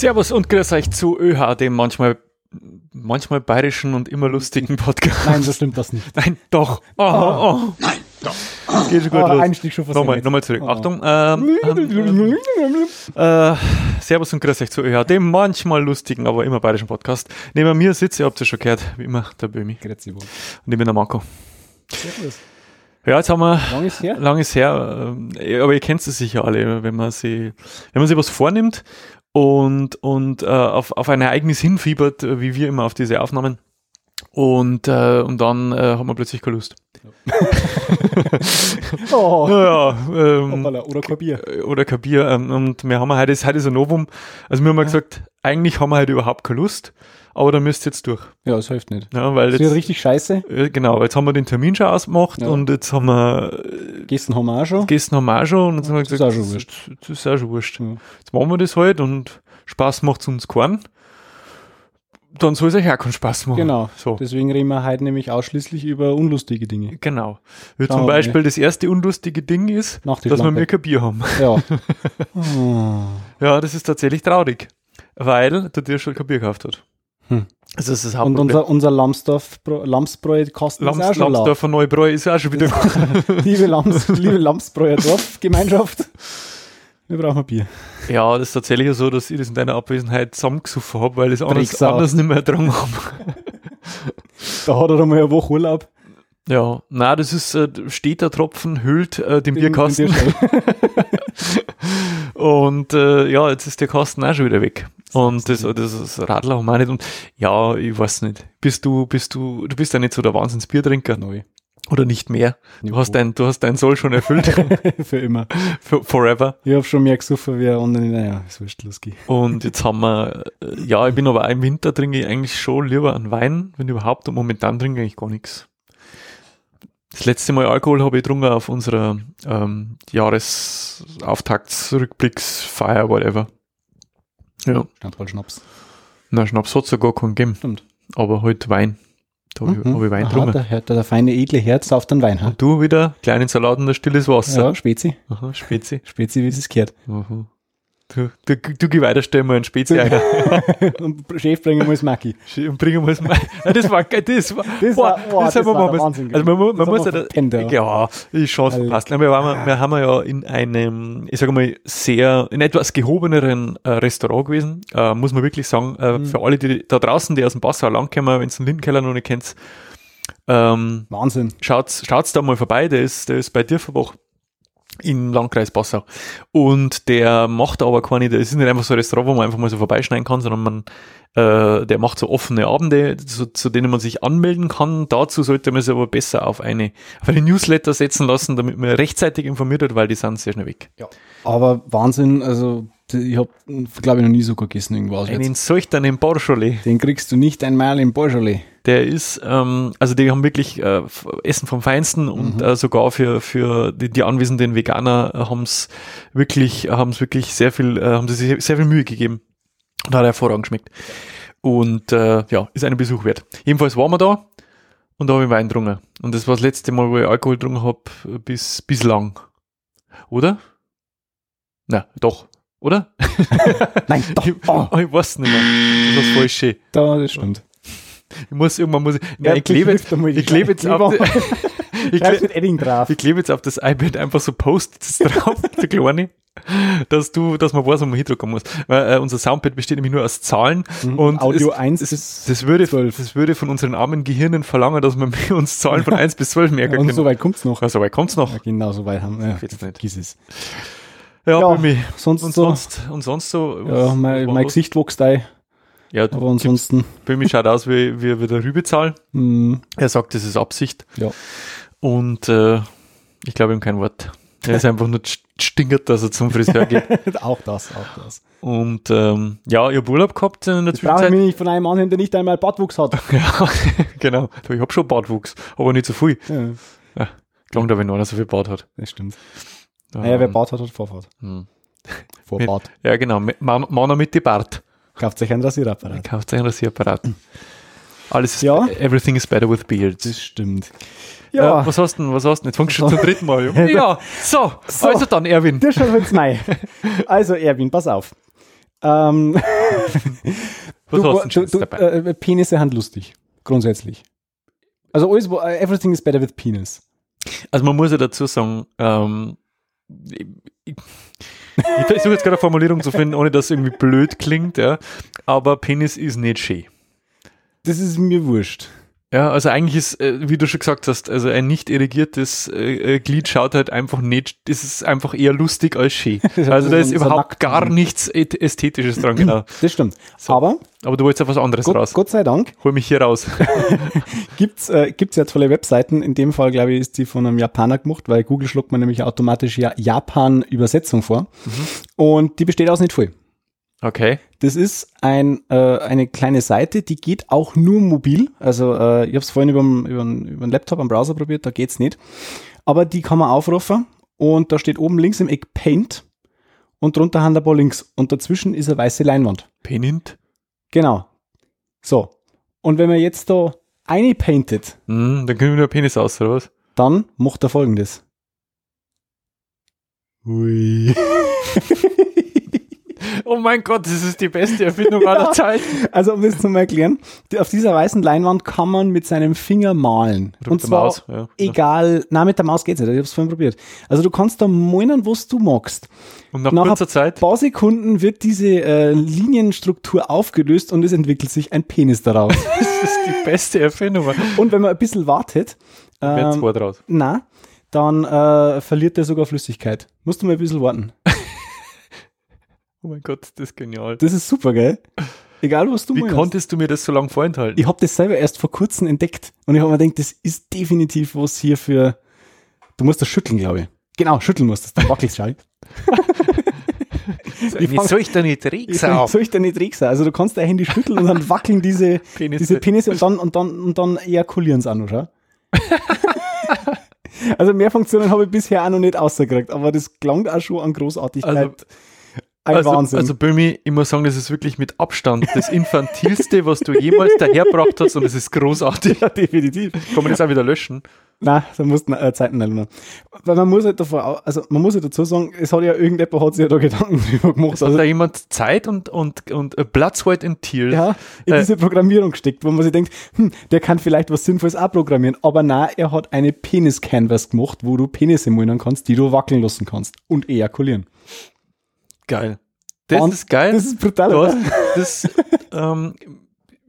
Servus und grüß euch zu ÖH, dem manchmal, manchmal bayerischen und immer lustigen Podcast. Nein, so stimmt das nicht. Nein, doch. Oh, oh. Nein, doch. Geht schon gut Oh, los. Einstieg schon Nochmal, nochmal zurück. Oh. Achtung. Ähm, ähm, äh, Servus und grüß euch zu ÖH, dem manchmal lustigen, aber immer bayerischen Podcast. Neben mir sitzt, ihr habt es ja schon gehört, wie immer, der Böhmi. Grüezi wohl. Und ich bin der Marco. Servus. Ja, jetzt haben wir Lang ist her? lang ist her, ähm, aber ihr kennt es sicher alle, wenn man sie, wenn man sich was vornimmt und, und äh, auf, auf ein Ereignis hinfiebert, äh, wie wir immer auf diese Aufnahmen. Und, äh, und dann äh, hat man plötzlich keine Lust. Oh, Ja, ähm, hoppala, oder kein Bier. oder kein Bier. Ähm, und wir haben heute, ist heute ist ein Novum. Also wir haben mal gesagt, eigentlich haben wir heute überhaupt keine Lust, aber da müsst ihr jetzt durch. Ja, das hilft nicht. Ja, weil Das wird jetzt, richtig scheiße. äh, genau, jetzt haben wir den Termin schon ausgemacht Ja. und jetzt haben wir, äh, Gestern haben wir auch schon. gestern haben wir auch schon und jetzt haben wir Das ist gesagt, auch schon wurscht. Das, das ist auch schon wurscht. Ja. Jetzt machen wir das halt und Spaß macht es uns keinen. Dann soll es euch auch keinen Spaß machen. Genau. So. Deswegen reden wir heute nämlich ausschließlich über unlustige Dinge. Genau. Wie zum. Beispiel das erste unlustige Ding ist, dass wir mehr kein Bier haben. Ja. Oh. Ja, das ist tatsächlich traurig, weil der dir schon kein Bier gekauft hat. Hm. Das ist das Und unser, unser Lamsbräu kostet Lams, auch schon laut. Lamsdorfer Neubräu ist auch schon wieder. liebe, Lams, liebe Lamsbräuer Dorfgemeinschaft, wir brauchen ein Bier. ja, das ist tatsächlich so, dass ich das in deiner Abwesenheit zusammengesuffen habe, weil ich es anders, anders nicht mehr ertragen habe. Da hat er einmal eine Woche Urlaub. Ja, na, das ist, äh, steht der Tropfen, hüllt äh, den, Den- Bierkasten. Bierschell. Und äh, ja, jetzt ist der Kasten auch schon wieder weg. Und das, das, Radler haben wir auch nicht. Und ja, ich weiß nicht. Bist du, bist du, du bist ja nicht so der Wahnsinnsbiertrinker. Neu. Oder nicht mehr. Du hast dein, du hast dein Soll schon erfüllt. Für immer. For- Forever. Ich habe schon mehr gesoffen wie andere. Naja, ist wurscht, los. Und jetzt haben wir, äh, ja, ich bin aber auch im Winter trinke ich eigentlich schon lieber einen Wein, wenn überhaupt. Und momentan trinke ich eigentlich gar nichts. Das letzte Mal Alkohol habe ich getrunken auf unserer ähm, Jahresauftaktsrückblicksfeier, whatever. Ja. Standball Schnaps. Na, Schnaps hat es ja gar keinen gegeben. Stimmt. Aber halt Wein. Da habe ich, hab ich Wein Aha, getrunken. da hört der feine, edle Herz auf den Wein. Ha? Und du wieder, kleinen Salat und ein stilles Wasser. Ja, Spezi. Aha, Spezi. Spezi, wie es gehört. Aha. Du, du, du geh weiter, stell mal einen Spezi ein. Und Chef bringen wir das Macki. Und bringen wir es. Ja, das war geil, das war, Das boah, war- boah, das das wir war was- Wahnsinn. Also man, man Das muss ja, wir da, ja, die Chance verpasst. Wir, waren, wir haben ja in einem, ich sage mal, sehr, in etwas gehobeneren äh, Restaurant gewesen, äh, muss man wirklich sagen, äh, Mhm. für alle, die da draußen, die aus dem Passau lang kommen, wenn es den Lindenkeller noch nicht kennt, ähm, Wahnsinn. schaut's, schaut's da mal vorbei, der ist, der ist bei Dirfenbach im Landkreis Passau. Und der macht aber keine, das ist nicht einfach so ein Restaurant, wo man einfach mal so vorbeischneiden kann, sondern man, äh, der macht so offene Abende, zu, zu denen man sich anmelden kann. Dazu sollte man sich aber besser auf eine, auf eine Newsletter setzen lassen, damit man rechtzeitig informiert wird, weil die sind sehr schnell weg. Aber Wahnsinn, also ich habe, glaube ich, noch nie so gegessen irgendwo auswärts. Einen solchen Borschole, Den kriegst du nicht einmal im Borjolais. der ist, ähm, also die haben wirklich äh, Essen vom Feinsten und äh, sogar für, für die, die anwesenden Veganer haben es wirklich, haben es wirklich sehr viel, äh, haben sie sich sehr viel Mühe gegeben. Und hat hervorragend geschmeckt. Und äh, ja, ist einen Besuch wert. Jedenfalls waren wir da und da habe ich Wein getrunken. Und das war das letzte Mal, wo ich Alkohol getrunken habe, bis bislang. Oder? Na, doch. Oder? Nein, doch. Ich, Oh, ich weiß nicht mehr. Das ist voll schön. da, das stimmt. Ich muss irgendwann muss ich, Ja, Nein, ich klebe jetzt, ich klebe jetzt auf, ich klebe, ich klebe jetzt auf das iPad einfach so Post-its drauf, der kleine, dass du, dass man weiß, wo man hindrucken muss. Weil, äh, unser Soundpad besteht nämlich nur aus Zahlen und Mhm. Audio es, 1 es, bis das würde, 12. das würde von unseren armen Gehirnen verlangen, dass wir uns Zahlen von 1 bis 12 merken Und können. so weit kommt's noch. Ja, so weit kommt's noch. Ja, genau, so weit haben wir. Ja, Jetzt nicht. Vergiss es. Ja, Ja, Böhmi. sonst und so. sonst, und sonst so. Ja, mein, mein Gesicht wächst ein, Ja, aber ansonsten, Böhmi schaut aus wie, wie, wie der Rübezahl. mh, Er sagt, das ist Absicht. ja. Und äh, ich glaube ihm kein Wort. Er ist einfach nur st- stinkert, dass er zum Friseur geht. auch das, auch das. Und ähm, ja, ich habe Urlaub gehabt in der Ich Zwischenzeit. mich nicht von einem anhören, der nicht einmal Bartwuchs hat. Ja, genau. Ich habe schon Bartwuchs, aber nicht so viel. Ja, Klang da, wenn einer so viel Bart hat. das stimmt. Naja, wer Ähm, Bart hat, hat Vorfahrt. hm. Vorbart. Ja, genau. Mann, Mann mit die Bart. Kauft sich ein Rasierapparat. Kauft einen Rasierapparat. Alles ist, Ja. everything is better with beards. Das stimmt. Ja. Äh, was hast du denn? Was hast du denn? Jetzt fangst du schon zum dritten Mal. Ja, ja so, So. also dann, Erwin. der schon wird's Mai. Also, Erwin, pass auf. Ähm, Was du, hast du du, jetzt dabei? äh, Penisse sind lustig. Grundsätzlich. Also alles, äh, everything is better with penis. Also man muss ja dazu sagen, ähm, ich, ich, versuche jetzt gerade eine Formulierung zu finden, ohne dass es irgendwie blöd klingt, ja. Aber Penis ist nicht schön. Das ist mir wurscht. Ja, also eigentlich ist, äh, wie du schon gesagt hast, also ein nicht irrigiertes äh, äh, Glied schaut halt einfach nicht, das ist einfach eher lustig als schön. Also da ist überhaupt gar nichts Ästhetisches dran, genau. Das stimmt. So. Aber Aber du wolltest ja was anderes Gott, raus. Gott sei Dank Hol mich hier raus. gibt's äh, gibt's ja tolle Webseiten. In dem Fall, glaube ich, ist die von einem Japaner gemacht, weil Google schluckt man nämlich automatisch ja Japan-Übersetzung vor. Und die besteht aus nicht voll. Okay. Das ist ein, äh, eine kleine Seite, die geht auch nur mobil. Also äh, ich habe es vorhin über den Laptop am Browser probiert, da geht's nicht. Aber die kann man aufrufen und da steht oben links im Eck Paint und drunter haben ein paar Links und dazwischen ist eine weiße Leinwand. Penint? Genau. So. Und wenn man jetzt da eine paintet, Hm, dann können wir nur Penis aus, oder was? dann macht er folgendes. Ui. oh mein Gott, das ist die beste Erfindung aller Zeiten. Also um das zu erklären, auf dieser weißen Leinwand kann man mit seinem Finger malen. Mit und der zwar Maus, ja. egal, na mit der Maus geht's nicht, ich hab's vorhin probiert. Also du kannst da meinen, was du magst. Und nach Nach kurzer ein Zeit, paar Sekunden wird diese äh, Linienstruktur aufgelöst und es entwickelt sich ein Penis daraus. das ist die beste Erfindung. und wenn man ein bisschen wartet, ähm, zwei draus. na, dann äh, verliert er sogar Flüssigkeit. Musst du mal ein bisschen warten. Oh mein Gott, das ist genial. Das ist super, gell? Egal, was du Wie meinst. konntest du mir das so lange vorenthalten? Ich habe das selber erst vor kurzem entdeckt und ich habe mir gedacht, das ist definitiv was hier für. Du musst das schütteln, glaube ich. Genau, schütteln musst du, dann wackelst schau. Wie soll ich da nicht Ich soll ich da nicht sein? Also du kannst dein Handy schütteln und dann wackeln diese, Penisse. diese Penisse und dann, und dann, und dann ejakulieren sie auch noch, schau. Also mehr Funktionen habe ich bisher auch noch nicht ausgekriegt, aber das klang auch schon an Großartigkeit. Also- ein Also, Wahnsinn. also Böhmi, ich muss sagen, das ist wirklich mit Abstand das Infantilste, was du jemals dahergebracht hast und es ist großartig. ja, definitiv. Kann man das auch wieder löschen? Nein, da musst du äh, Zeiten ändern. Weil man muss halt davor, also man muss ja dazu sagen, es hat ja irgendjemand hat sich ja da Gedanken drüber gemacht. Es hat Also, da jemand Zeit und, und, und Blood, Sweat and Tears. ja, in Äh, diese Programmierung gesteckt, wo man sich denkt, hm, der kann vielleicht was Sinnvolles auch programmieren. Aber na, er hat eine Penis-Canvas gemacht, wo du Penisse malen kannst, die du wackeln lassen kannst und ejakulieren. Geil. Das Und ist geil. Das ist brutal, hast, das, ähm,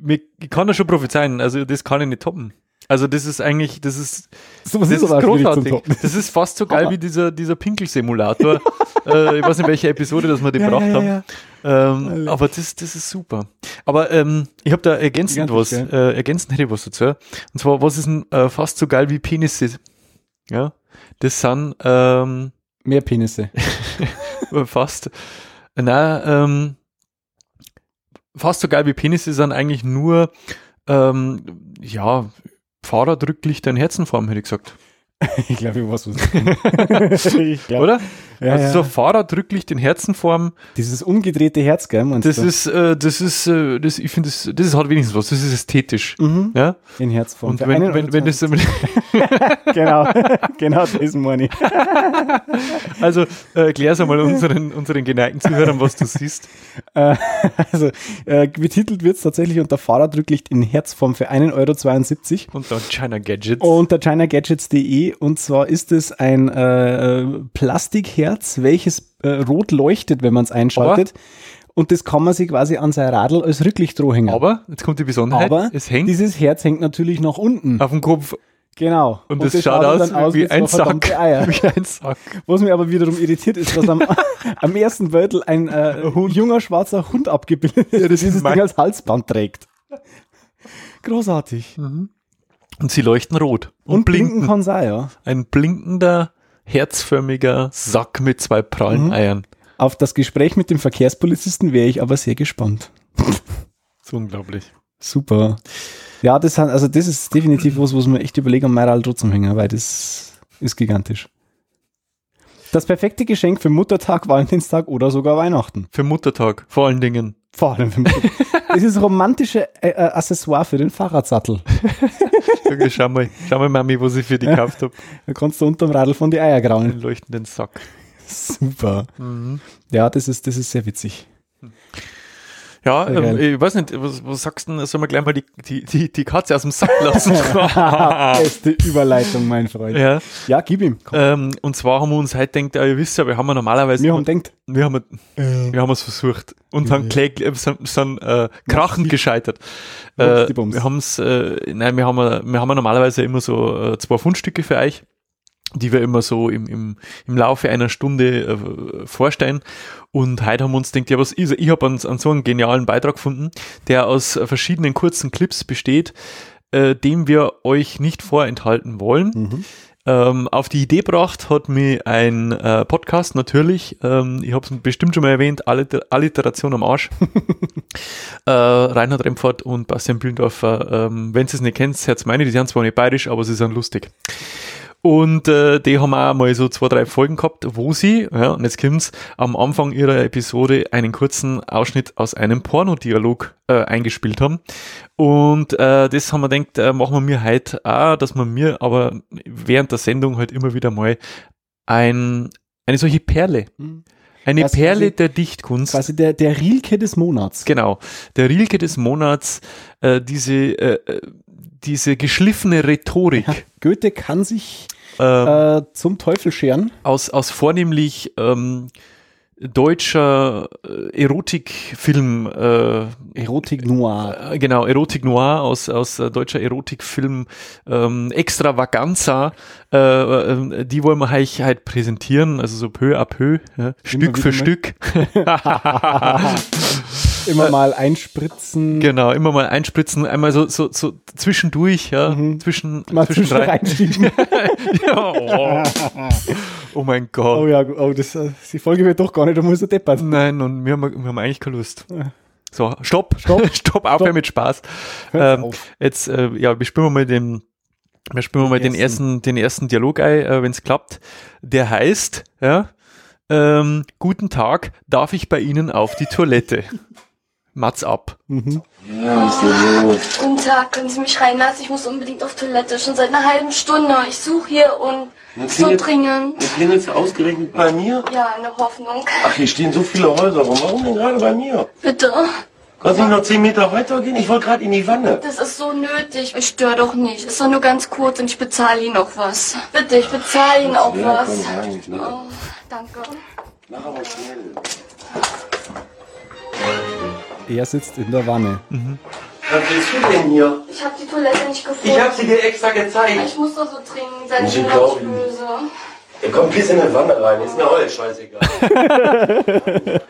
ich kann das schon prophezeien, also das kann ich nicht toppen. Also das ist eigentlich, das ist, Sowas das ist zum großartig. Das ist fast so geil wie dieser, dieser Pinkelsimulator. äh, ich weiß nicht, welche Episode das wir die Ja, gebracht ja, haben. ja. Ähm, Alle. aber das, das ist super. Aber ähm, ich habe da ergänzend was, äh, ergänzend hätte ich was dazu. Und zwar, was ist denn äh, fast so geil wie Penisse? Ja, das sind ähm, Mehr Penisse. fast, na, ähm, fast so geil wie Penisse sind eigentlich nur, ähm, ja, Fahrradrücklichter in Herzenform, hätte ich gesagt. ich glaube, ich weiß, was ich glaub, Oder? Ja, also ja. so Fahrradrücklicht in Herzenform, Dieses umgedrehte Herz, gell? das du? ist, äh, das ist, äh, das, ich finde, das, das hat wenigstens was, das ist ästhetisch. Mhm. Ja? In Herzform. Und Für wenn, wenn, wenn das, genau, genau das meine ich. also, äh, erklär's einmal unseren, unseren geneigten Zuhörern, was du siehst. Äh, also, äh, betitelt wird es tatsächlich unter Fahrradrücklicht in Herzform für 1,72 Euro. Und dann China Gadgets. Unter chinagadgets.de und zwar ist es ein äh, Plastikherz, welches äh, rot leuchtet, wenn man es einschaltet. Und das kann man sich quasi an sein Radl als Rücklicht hängen. Aber, jetzt kommt die Besonderheit, Aber es hängt dieses Herz hängt natürlich nach unten. auf dem Kopf Genau. und, das, schaut aus, dann wie, ein Sack. Eier. Wie ein Sack. Was mir aber wiederum irritiert ist, dass am, am ersten Beutel ein äh, junger schwarzer Hund abgebildet ist, Ja, der das dieses mein- Ding als Halsband trägt. Großartig. Und sie leuchten rot. Und, Und blinken blinken. kann sein, ja. Ein blinkender, herzförmiger Sack mit zwei prallen Mhm. Eiern. Auf das Gespräch mit dem Verkehrspolizisten wäre ich aber sehr gespannt. So unglaublich. Super. Ja, das, hat- also das ist definitiv was, was man echt überlegen, am Meiral trotzdem hängen, weil das ist gigantisch. Das perfekte Geschenk für Muttertag, Valentinstag oder sogar Weihnachten. Für Muttertag, vor allen Dingen. Vor allem für Muttertag. Das ist romantische äh, äh, Accessoire für den Fahrradsattel. Okay, schau mal, schau mal, Mami, was ich für die gekauft habe. Da kannst du unterm Radl von die Eier grauen. Den leuchtenden Sack. Super. Ja, das ist, das ist sehr witzig. Ja, ähm, ich weiß nicht, was, was sagst du denn, sollen wir gleich mal die, die, die, die Katze aus dem Sack lassen? Beste Überleitung, mein Freund. Ja, ja, gib ihm. Ähm, und zwar haben wir uns heute gedacht, ja, ihr wisst ja, wir haben ja normalerweise, Wir haben denkt, wir haben, wir haben es versucht und haben kläg, äh, sind, sind äh, krachend gescheitert. Äh, wir haben es, äh, nein, wir haben, ja- wir haben ja normalerweise immer so äh, zwei Fundstücke für euch, die wir immer so im, im, im Laufe einer Stunde äh, vorstellen. Und heute haben wir uns gedacht, ja, was ist, ich habe an, an so einen genialen Beitrag gefunden, der aus äh, verschiedenen kurzen Clips besteht, äh, dem wir euch nicht vorenthalten wollen. Mhm. Ähm, auf die Idee gebracht hat mir ein äh, Podcast natürlich, ähm, ich habe es bestimmt schon mal erwähnt, Alliter Alliteration am Arsch. äh, Reinhard Remfort und Bastian Bühlendorfer, ähm, wenn ihr es nicht kennt, Herz meine, die sind zwar nicht bayerisch, aber sie sind lustig. Und äh, die haben auch mal so zwei, drei Folgen gehabt, wo sie, ja, und jetzt kommt's, am Anfang ihrer Episode einen kurzen Ausschnitt aus einem Pornodialog äh, eingespielt haben. Und äh, das haben wir gedacht, äh, machen wir mir heute auch, dass wir mir aber während der Sendung halt immer wieder mal ein, eine solche Perle, eine Das Perle quasi- der Dichtkunst. quasi der, der Rielke des Monats. Genau. Der Rilke des Monats, äh, diese, äh, äh, diese geschliffene Rhetorik Goethe kann sich äh, äh, zum Teufel scheren. aus, aus vornehmlich ähm, deutscher äh, Erotikfilm, äh, Erotik Noir. äh, genau, Erotik Noir aus, aus äh, deutscher Erotikfilm ähm, Extravaganza, äh, die wollen wir euch halt präsentieren, also so peu à peu, ja, Stück für. Stück. Immer mal einspritzen. Genau, immer mal einspritzen, einmal so, so, so zwischendurch, ja, zwischen, Mhm. Mal zwischen reinschieben. ja, oh. oh mein Gott. oh ja, oh, das, äh, die Folge wird doch gar nicht, da muss er deppert. Nein, und wir haben, wir haben eigentlich keine Lust. So, stopp, Stopp. stopp, aufhören Stopp. mit Spaß. Ähm, auf. jetzt, äh, ja, wir spielen mal den, wir spielen mal den ersten, den ersten Dialog ein, äh, wenn es klappt. Der heißt, ja, ähm, guten Tag, darf ich bei Ihnen auf die Toilette? Mats ab. Mhm. Guten Tag, können Sie mich reinlassen? Ich muss unbedingt auf Toilette, schon seit einer halben Stunde. Ich suche hier und so klingelt- dringend. Du klingelst ausgerechnet bei mir? Ja, eine Hoffnung. Ach, hier stehen so viele Häuser rum. Warum denn gerade bei mir? Bitte. Kannst du nicht noch zehn Meter weitergehen? Ich wollte gerade in die Wanne. Das ist so nötig. Ich störe doch nicht. Ist doch nur ganz kurz und ich bezahle Ihnen auch was. Bitte, ich bezahle Ihnen auch Ja, was. komm rein. Na, Oh, danke. mach aber schnell. Er sitzt in der Wanne. Was willst du denn hier? Ich habe die Toilette nicht gefunden. Ich hab sie dir extra gezeigt. Ich muss doch so bin doch nicht böse. Ja, komm, piss in die Wanne rein. Ist mir jetzt scheißegal.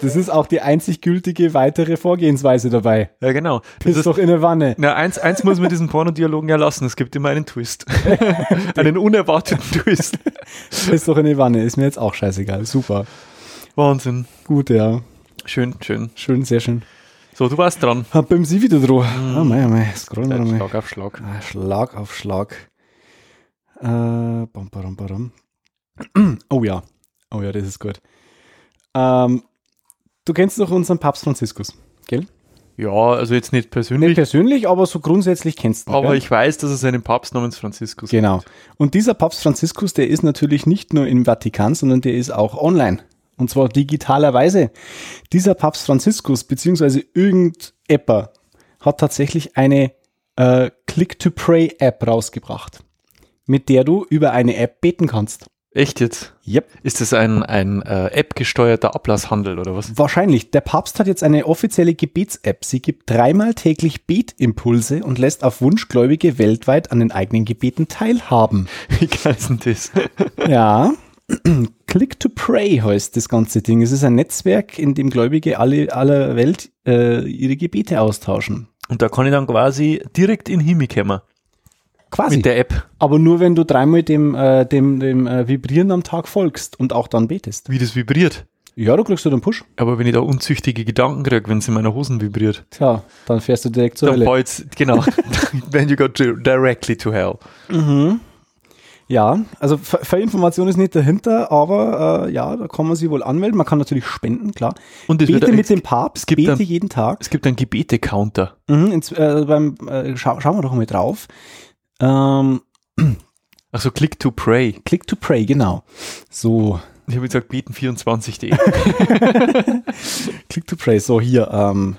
Das ist auch die einzig gültige weitere Vorgehensweise dabei. Ja, genau. Das ist, doch in der Wanne. na, eins, eins muss man diesen Pornodialogen ja lassen. Es gibt immer einen Twist. einen unerwarteten Twist. Piss doch in die Wanne. Ist mir jetzt auch scheißegal. Super. Wahnsinn. Gut, ja. Schön, schön. Schön, sehr schön. So, du warst dran. Hab beim Sie wieder dran. Ah, mei, mei. Scrollen wir mal. Schlag auf Schlag. Ah, Schlag auf Schlag. Äh, bam, bam, bam. Oh ja. Oh ja, das ist gut. Ähm, du kennst doch unseren Papst Franziskus, gell? Ja, also jetzt nicht Nicht persönlich, persönlich, aber so grundsätzlich kennst du ihn, aber gell? ich weiß, dass es einen Papst namens Franziskus Genau. Und dieser Papst Franziskus, der ist natürlich nicht nur im Vatikan, sondern der ist auch online. Und zwar digitalerweise. Dieser Papst Franziskus, beziehungsweise irgendetper, hat tatsächlich eine äh, Click-to-Pray-App rausgebracht, mit der du über eine App beten kannst. Echt jetzt? Yep. Ist das ein, ein äh, App-gesteuerter Ablasshandel oder was? Wahrscheinlich. Der Papst hat jetzt eine offizielle Gebets-App. Sie gibt dreimal täglich Betimpulse und lässt auf Wunsch Gläubige weltweit an den eigenen Gebeten teilhaben. Wie geil ist denn das? Ja. Click to Pray heißt das ganze Ding. Es ist ein Netzwerk, in dem Gläubige alle, aller Welt äh, ihre Gebete austauschen. Und da kann ich dann quasi direkt in Himmel kommen. Quasi. Mit der App. Aber nur wenn du dreimal dem, äh, dem, dem äh, Vibrieren am Tag folgst und auch dann betest. Wie das vibriert. Ja, du kriegst du den Push. Aber wenn ich da unzüchtige Gedanken kriege, wenn es in meiner Hosen vibriert, Tja, dann fährst du direkt zur dann Hölle. genau, then you go to, directly to hell. Ja, also Verinformation ist nicht dahinter, aber äh, ja, da kann man sich wohl anmelden. Man kann natürlich spenden, klar. Und es Bete mit dem Papst, es gibt bete dann- jeden Tag. Es gibt einen Gebete-Counter. Mhm, ins, äh, beim, äh, schau, schauen wir doch mal drauf. Ähm, Also click to pray. Click to Pray, genau. So, Ich habe gesagt, beten24.de. Click to Pray. So, hier, ähm,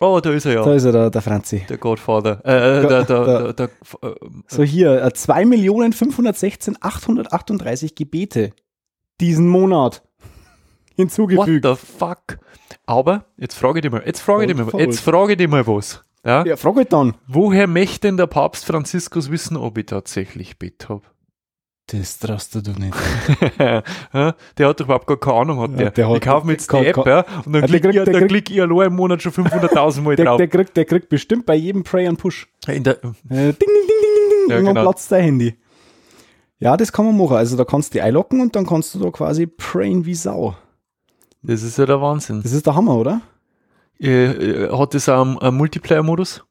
oh, da ist er ja. da ist er, der, der Franzi. der Godfather. Äh, äh, der, der, der, der, äh, So, hier, äh, 2.516.838 Gebete diesen Monat what hinzugefügt. the fuck? Aber, jetzt frage ich dich mal, jetzt frage ich dich mal, Faul. jetzt frage ich dich mal was. Ja? Ja, frag halt dann. Woher möchte denn der Papst Franziskus wissen, ob ich tatsächlich Bett habe? Das traust du doch nicht. Der hat doch überhaupt gar keine Ahnung, hat Ja, der. der hat- ich kaufe mir jetzt die App, ja, und dann der klicke ich, der dann klick ich allein im Monat schon 500.000 Mal Der, drauf. der, kriegt, der kriegt bestimmt bei jedem Pray einen Push. In der, Äh, ding, ding, ding, ding, ding. Ja, genau. platzt dein Handy. Ja, das kann man machen. Also da kannst du die einloggen und dann kannst du da quasi prayen wie Sau. das ist ja der Wahnsinn. Das ist der Hammer, oder? Äh, äh, hat das auch einen, einen Multiplayer-Modus?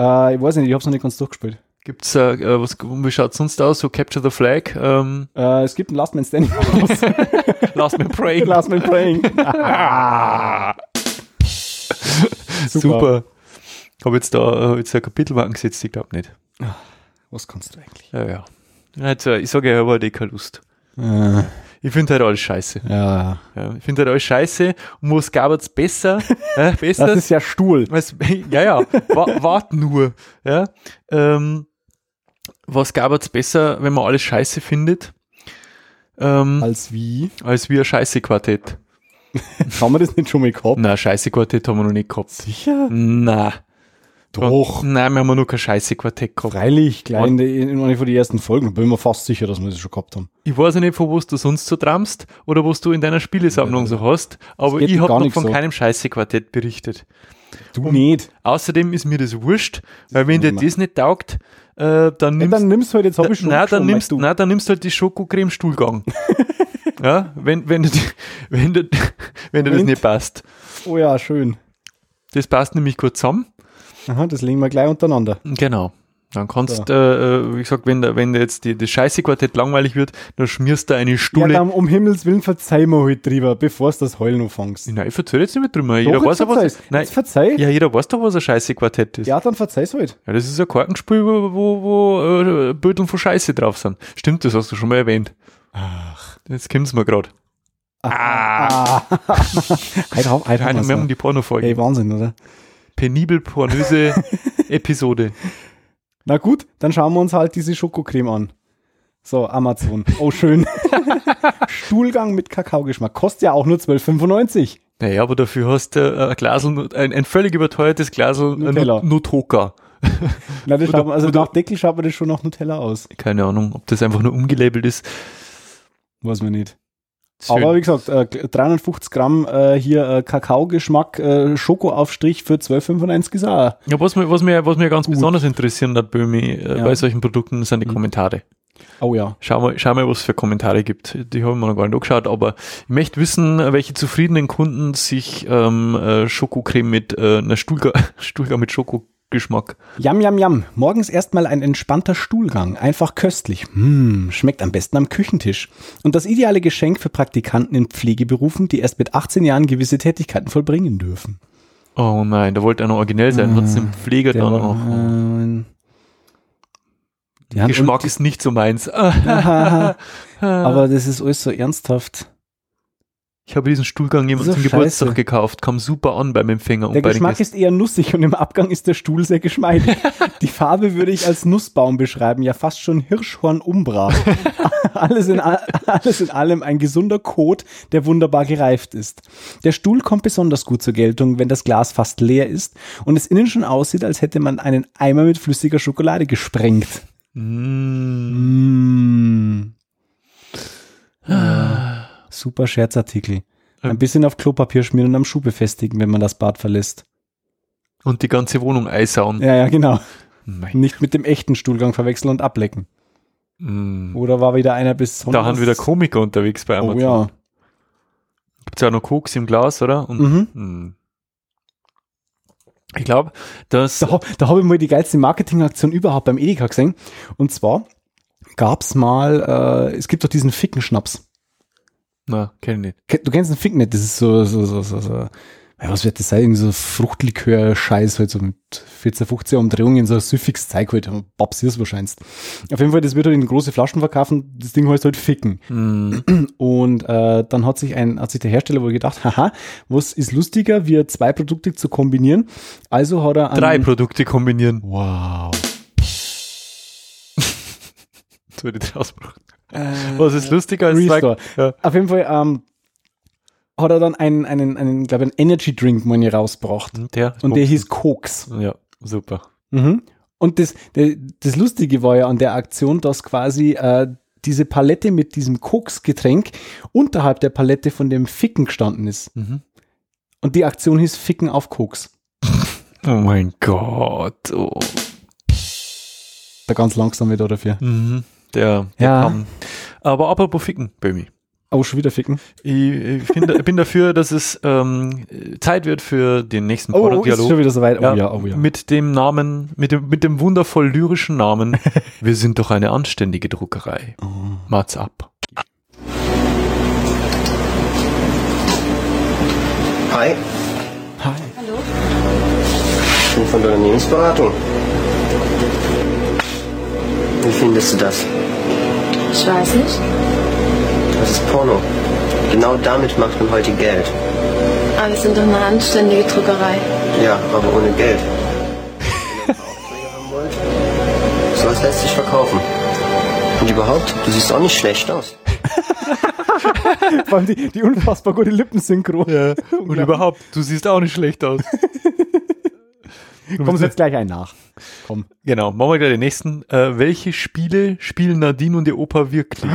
Äh, ich weiß nicht, ich hab's noch nicht ganz durchgespielt. Gibt's, äh, was, wie schaut's sonst aus? So Capture the Flag, ähm, Äh, es gibt einen Last Man Standing. Last Man Praying. Last Man Praying. Super. Habe jetzt da äh, jetzt ein Kapitel angesetzt, ich glaube nicht. Was kannst du eigentlich? Ja, ja. Jetzt, äh, ich sage ja, ich habe halt eh keine Lust. Äh, Ich finde halt alles scheiße. ja. Ja, ich finde halt alles scheiße und was gab es besser? äh, besser Das ist ja Stuhl. was, ja, ja, wa, wart nur. Ja, ähm, was gab es besser, wenn man alles scheiße findet, ähm, Als wie? als wie ein Scheiße-Quartett? Haben wir das nicht schon mal gehabt? Na, Scheiße-Quartett haben wir noch nicht gehabt. Sicher? Na. Doch. Nein, wir haben noch kein Scheiße-Quartett gehabt. Freilich, gleich in, der- in einer von den ersten Folgen. Bin ich mir fast sicher, dass wir das schon gehabt haben. Ich weiß ja nicht, von was du sonst so tramst oder was du in deiner Spielesammlung so hast, aber ich habe noch von so. keinem Scheiße-Quartett berichtet. Du nicht. Außerdem ist mir das wurscht, weil wenn dir das nicht taugt, äh, dann Ja, nimmst dann nimmst du halt, jetzt habe ich schon nein, dann nimmst, du. nein, dann nimmst halt die Schokocreme-Stuhlgang. ja, wenn, wenn, du, wenn, du, wenn dir das nicht passt. Oh ja, schön. Das passt nämlich gut zusammen. Aha, das legen wir gleich untereinander. Genau. Dann kannst, äh, äh, wie gesagt, wenn, der- wenn jetzt die, das Scheiße-Quartett langweilig wird, dann schmierst du eine Ja, Stuhle. dann um Himmels Willen verzeih mir halt drüber, bevor du das Heulen anfängst. Nein, ich verzähl jetzt nicht mehr drüber. Jeder Doch, weiß jetzt doch, was, nein, verzeih. ja, jeder weiß doch, was ein Scheiße-Quartett ist. Ja, dann verzeih's halt. Ja, das ist ein Kartenspiel, wo, wo, wo äh, Bödeln von Scheiße drauf sind. Stimmt, das hast du schon mal erwähnt. Ach. Jetzt kommt's mir gerade. Ah. heute haben, heute haben Wir haben die Pornofolge. Hey, Wahnsinn, oder? Penibel pornöse Episode. Na gut, dann schauen wir uns halt diese Schokocreme an. So, Amazon. Oh, schön. Stuhlgang mit Kakaogeschmack. Kostet ja auch nur 12,95. Naja, aber dafür hast du äh, ein Glasel, ein, ein völlig überteuertes Nutella. äh, Nutoka. Na, das Oder- schaut man, also oder- nach Deckel schaut man das schon nach Nutella aus. Keine Ahnung, ob das einfach nur umgelabelt ist. Weiß man nicht. Aber wie gesagt, äh, 350 Gramm äh, hier äh, Kakaogeschmack, äh, Schokoaufstrich für 12,95 ist auch. ja, was mir, was mir, was mir ganz Gut. besonders interessieren hat, Böhmi, äh, Ja. bei solchen Produkten sind die Mhm. Kommentare. Oh ja. Schau mal, schau mal, was es für Kommentare gibt. Die haben wir noch gar nicht angeschaut, aber ich möchte wissen, welche zufriedenen Kunden sich ähm, äh, Schokocreme mit äh, einer Stuhlga, Stuhlgang mit Schokogeschmack. Yam, yam, yam. Morgens erstmal ein entspannter Stuhlgang. Einfach köstlich. Hm, schmeckt am besten am Küchentisch. Und das ideale Geschenk für Praktikanten in Pflegeberufen, die erst mit 18 Jahren gewisse Tätigkeiten vollbringen dürfen. Oh nein, da wollte einer originell sein, hat es dem Pfleger Der dann auch. äh, Geschmack ist nicht so meins. Aber das ist alles so ernsthaft. Ich habe diesen Stuhlgang jemand So zum scheiße. Geburtstag gekauft, kam super an beim Empfänger Der und bei den Geschmack ist eher nussig und im Abgang ist der Stuhl sehr geschmeidig. Die Farbe würde ich als Nussbaum beschreiben, ja fast schon Hirschhorn Umbra. alles, in, alles in allem ein gesunder Kot, der wunderbar gereift ist. Der Stuhl kommt besonders gut zur Geltung, wenn das Glas fast leer ist und es innen schon aussieht, als hätte man einen Eimer mit flüssiger Schokolade gesprengt. Mm. Mm. Ja, super Scherzartikel. Ein bisschen auf Klopapier schmieren und am Schuh befestigen, wenn man das Bad verlässt. Und die ganze Wohnung eisauen. Ja, ja, genau. Mein, Nicht mit dem echten Stuhlgang verwechseln und ablecken. mm. Oder war wieder einer bis Da haben wieder Komiker unterwegs bei Oh Amazon. ja. Gibt's ja auch noch Koks im Glas, oder? Und, Mhm. mm. Ich glaube, dass Da, da habe ich mal die geilste Marketingaktion überhaupt beim Edeka gesehen. Und zwar gab's mal, äh, es gibt doch diesen Fickenschnaps. Na, kenn ich nicht. Du kennst den Fick nicht, das ist so, so, so, so, so was wird das sein? Irgendwie so Fruchtlikör-Scheiß halt so mit 14, 15 Umdrehungen, so ein süffiges Zeug halt. Babs ist wahrscheinlich. Auf jeden Fall, das wird halt in große Flaschen verkaufen, das Ding heißt halt ficken. Und äh, dann hat sich ein, hat sich der Hersteller wohl gedacht, haha, was ist lustiger, wie zwei Produkte zu kombinieren? Also hat er Drei Produkte kombinieren. Wow. So die Ausbruch. Was ist lustiger als Restore. Ja. Auf jeden Fall ähm, hat er dann einen, einen, einen glaube ich, einen Energy Drink meine rausgebracht. Der Und der hieß Koks. Ja, super. Mhm. Und das, der, das Lustige war ja an der Aktion, dass quasi äh, diese Palette mit diesem Koksgetränk unterhalb der Palette von dem Ficken gestanden ist. Mhm. Und die Aktion hieß Ficken auf Koks. Oh mein Gott. Oh. Da ganz langsam wieder dafür. Mhm. Der, der Ja. kam. Aber apropos Ficken, Bömi. Oh, schon wieder Ficken. Ich, ich bin, da- bin dafür, dass es ähm, Zeit wird für den nächsten Oh, oh ist schon wieder soweit. Oh ja, oh ja. Mit dem Namen, mit dem, mit dem wundervoll lyrischen Namen, wir sind doch eine anständige Druckerei. Oh. Mats ab. Hi, Hi. Hallo? ich bin von der Unternehmensberatung. Wie findest du das? Ich weiß nicht. Das ist Porno. Genau damit macht man heute Geld. Aber wir sind doch eine anständige Druckerei. Ja, aber ohne Geld. Wollt, sowas lässt sich verkaufen. Und überhaupt, du siehst auch nicht schlecht aus. Vor allem die, die unfassbar gute Lippensynchro. Ja. Und überhaupt, du siehst auch nicht schlecht aus. Komm, setz gleich einen nach. Komm. Genau, machen wir gleich den nächsten. Äh, welche Spiele spielen Nadine und ihr Opa wirklich?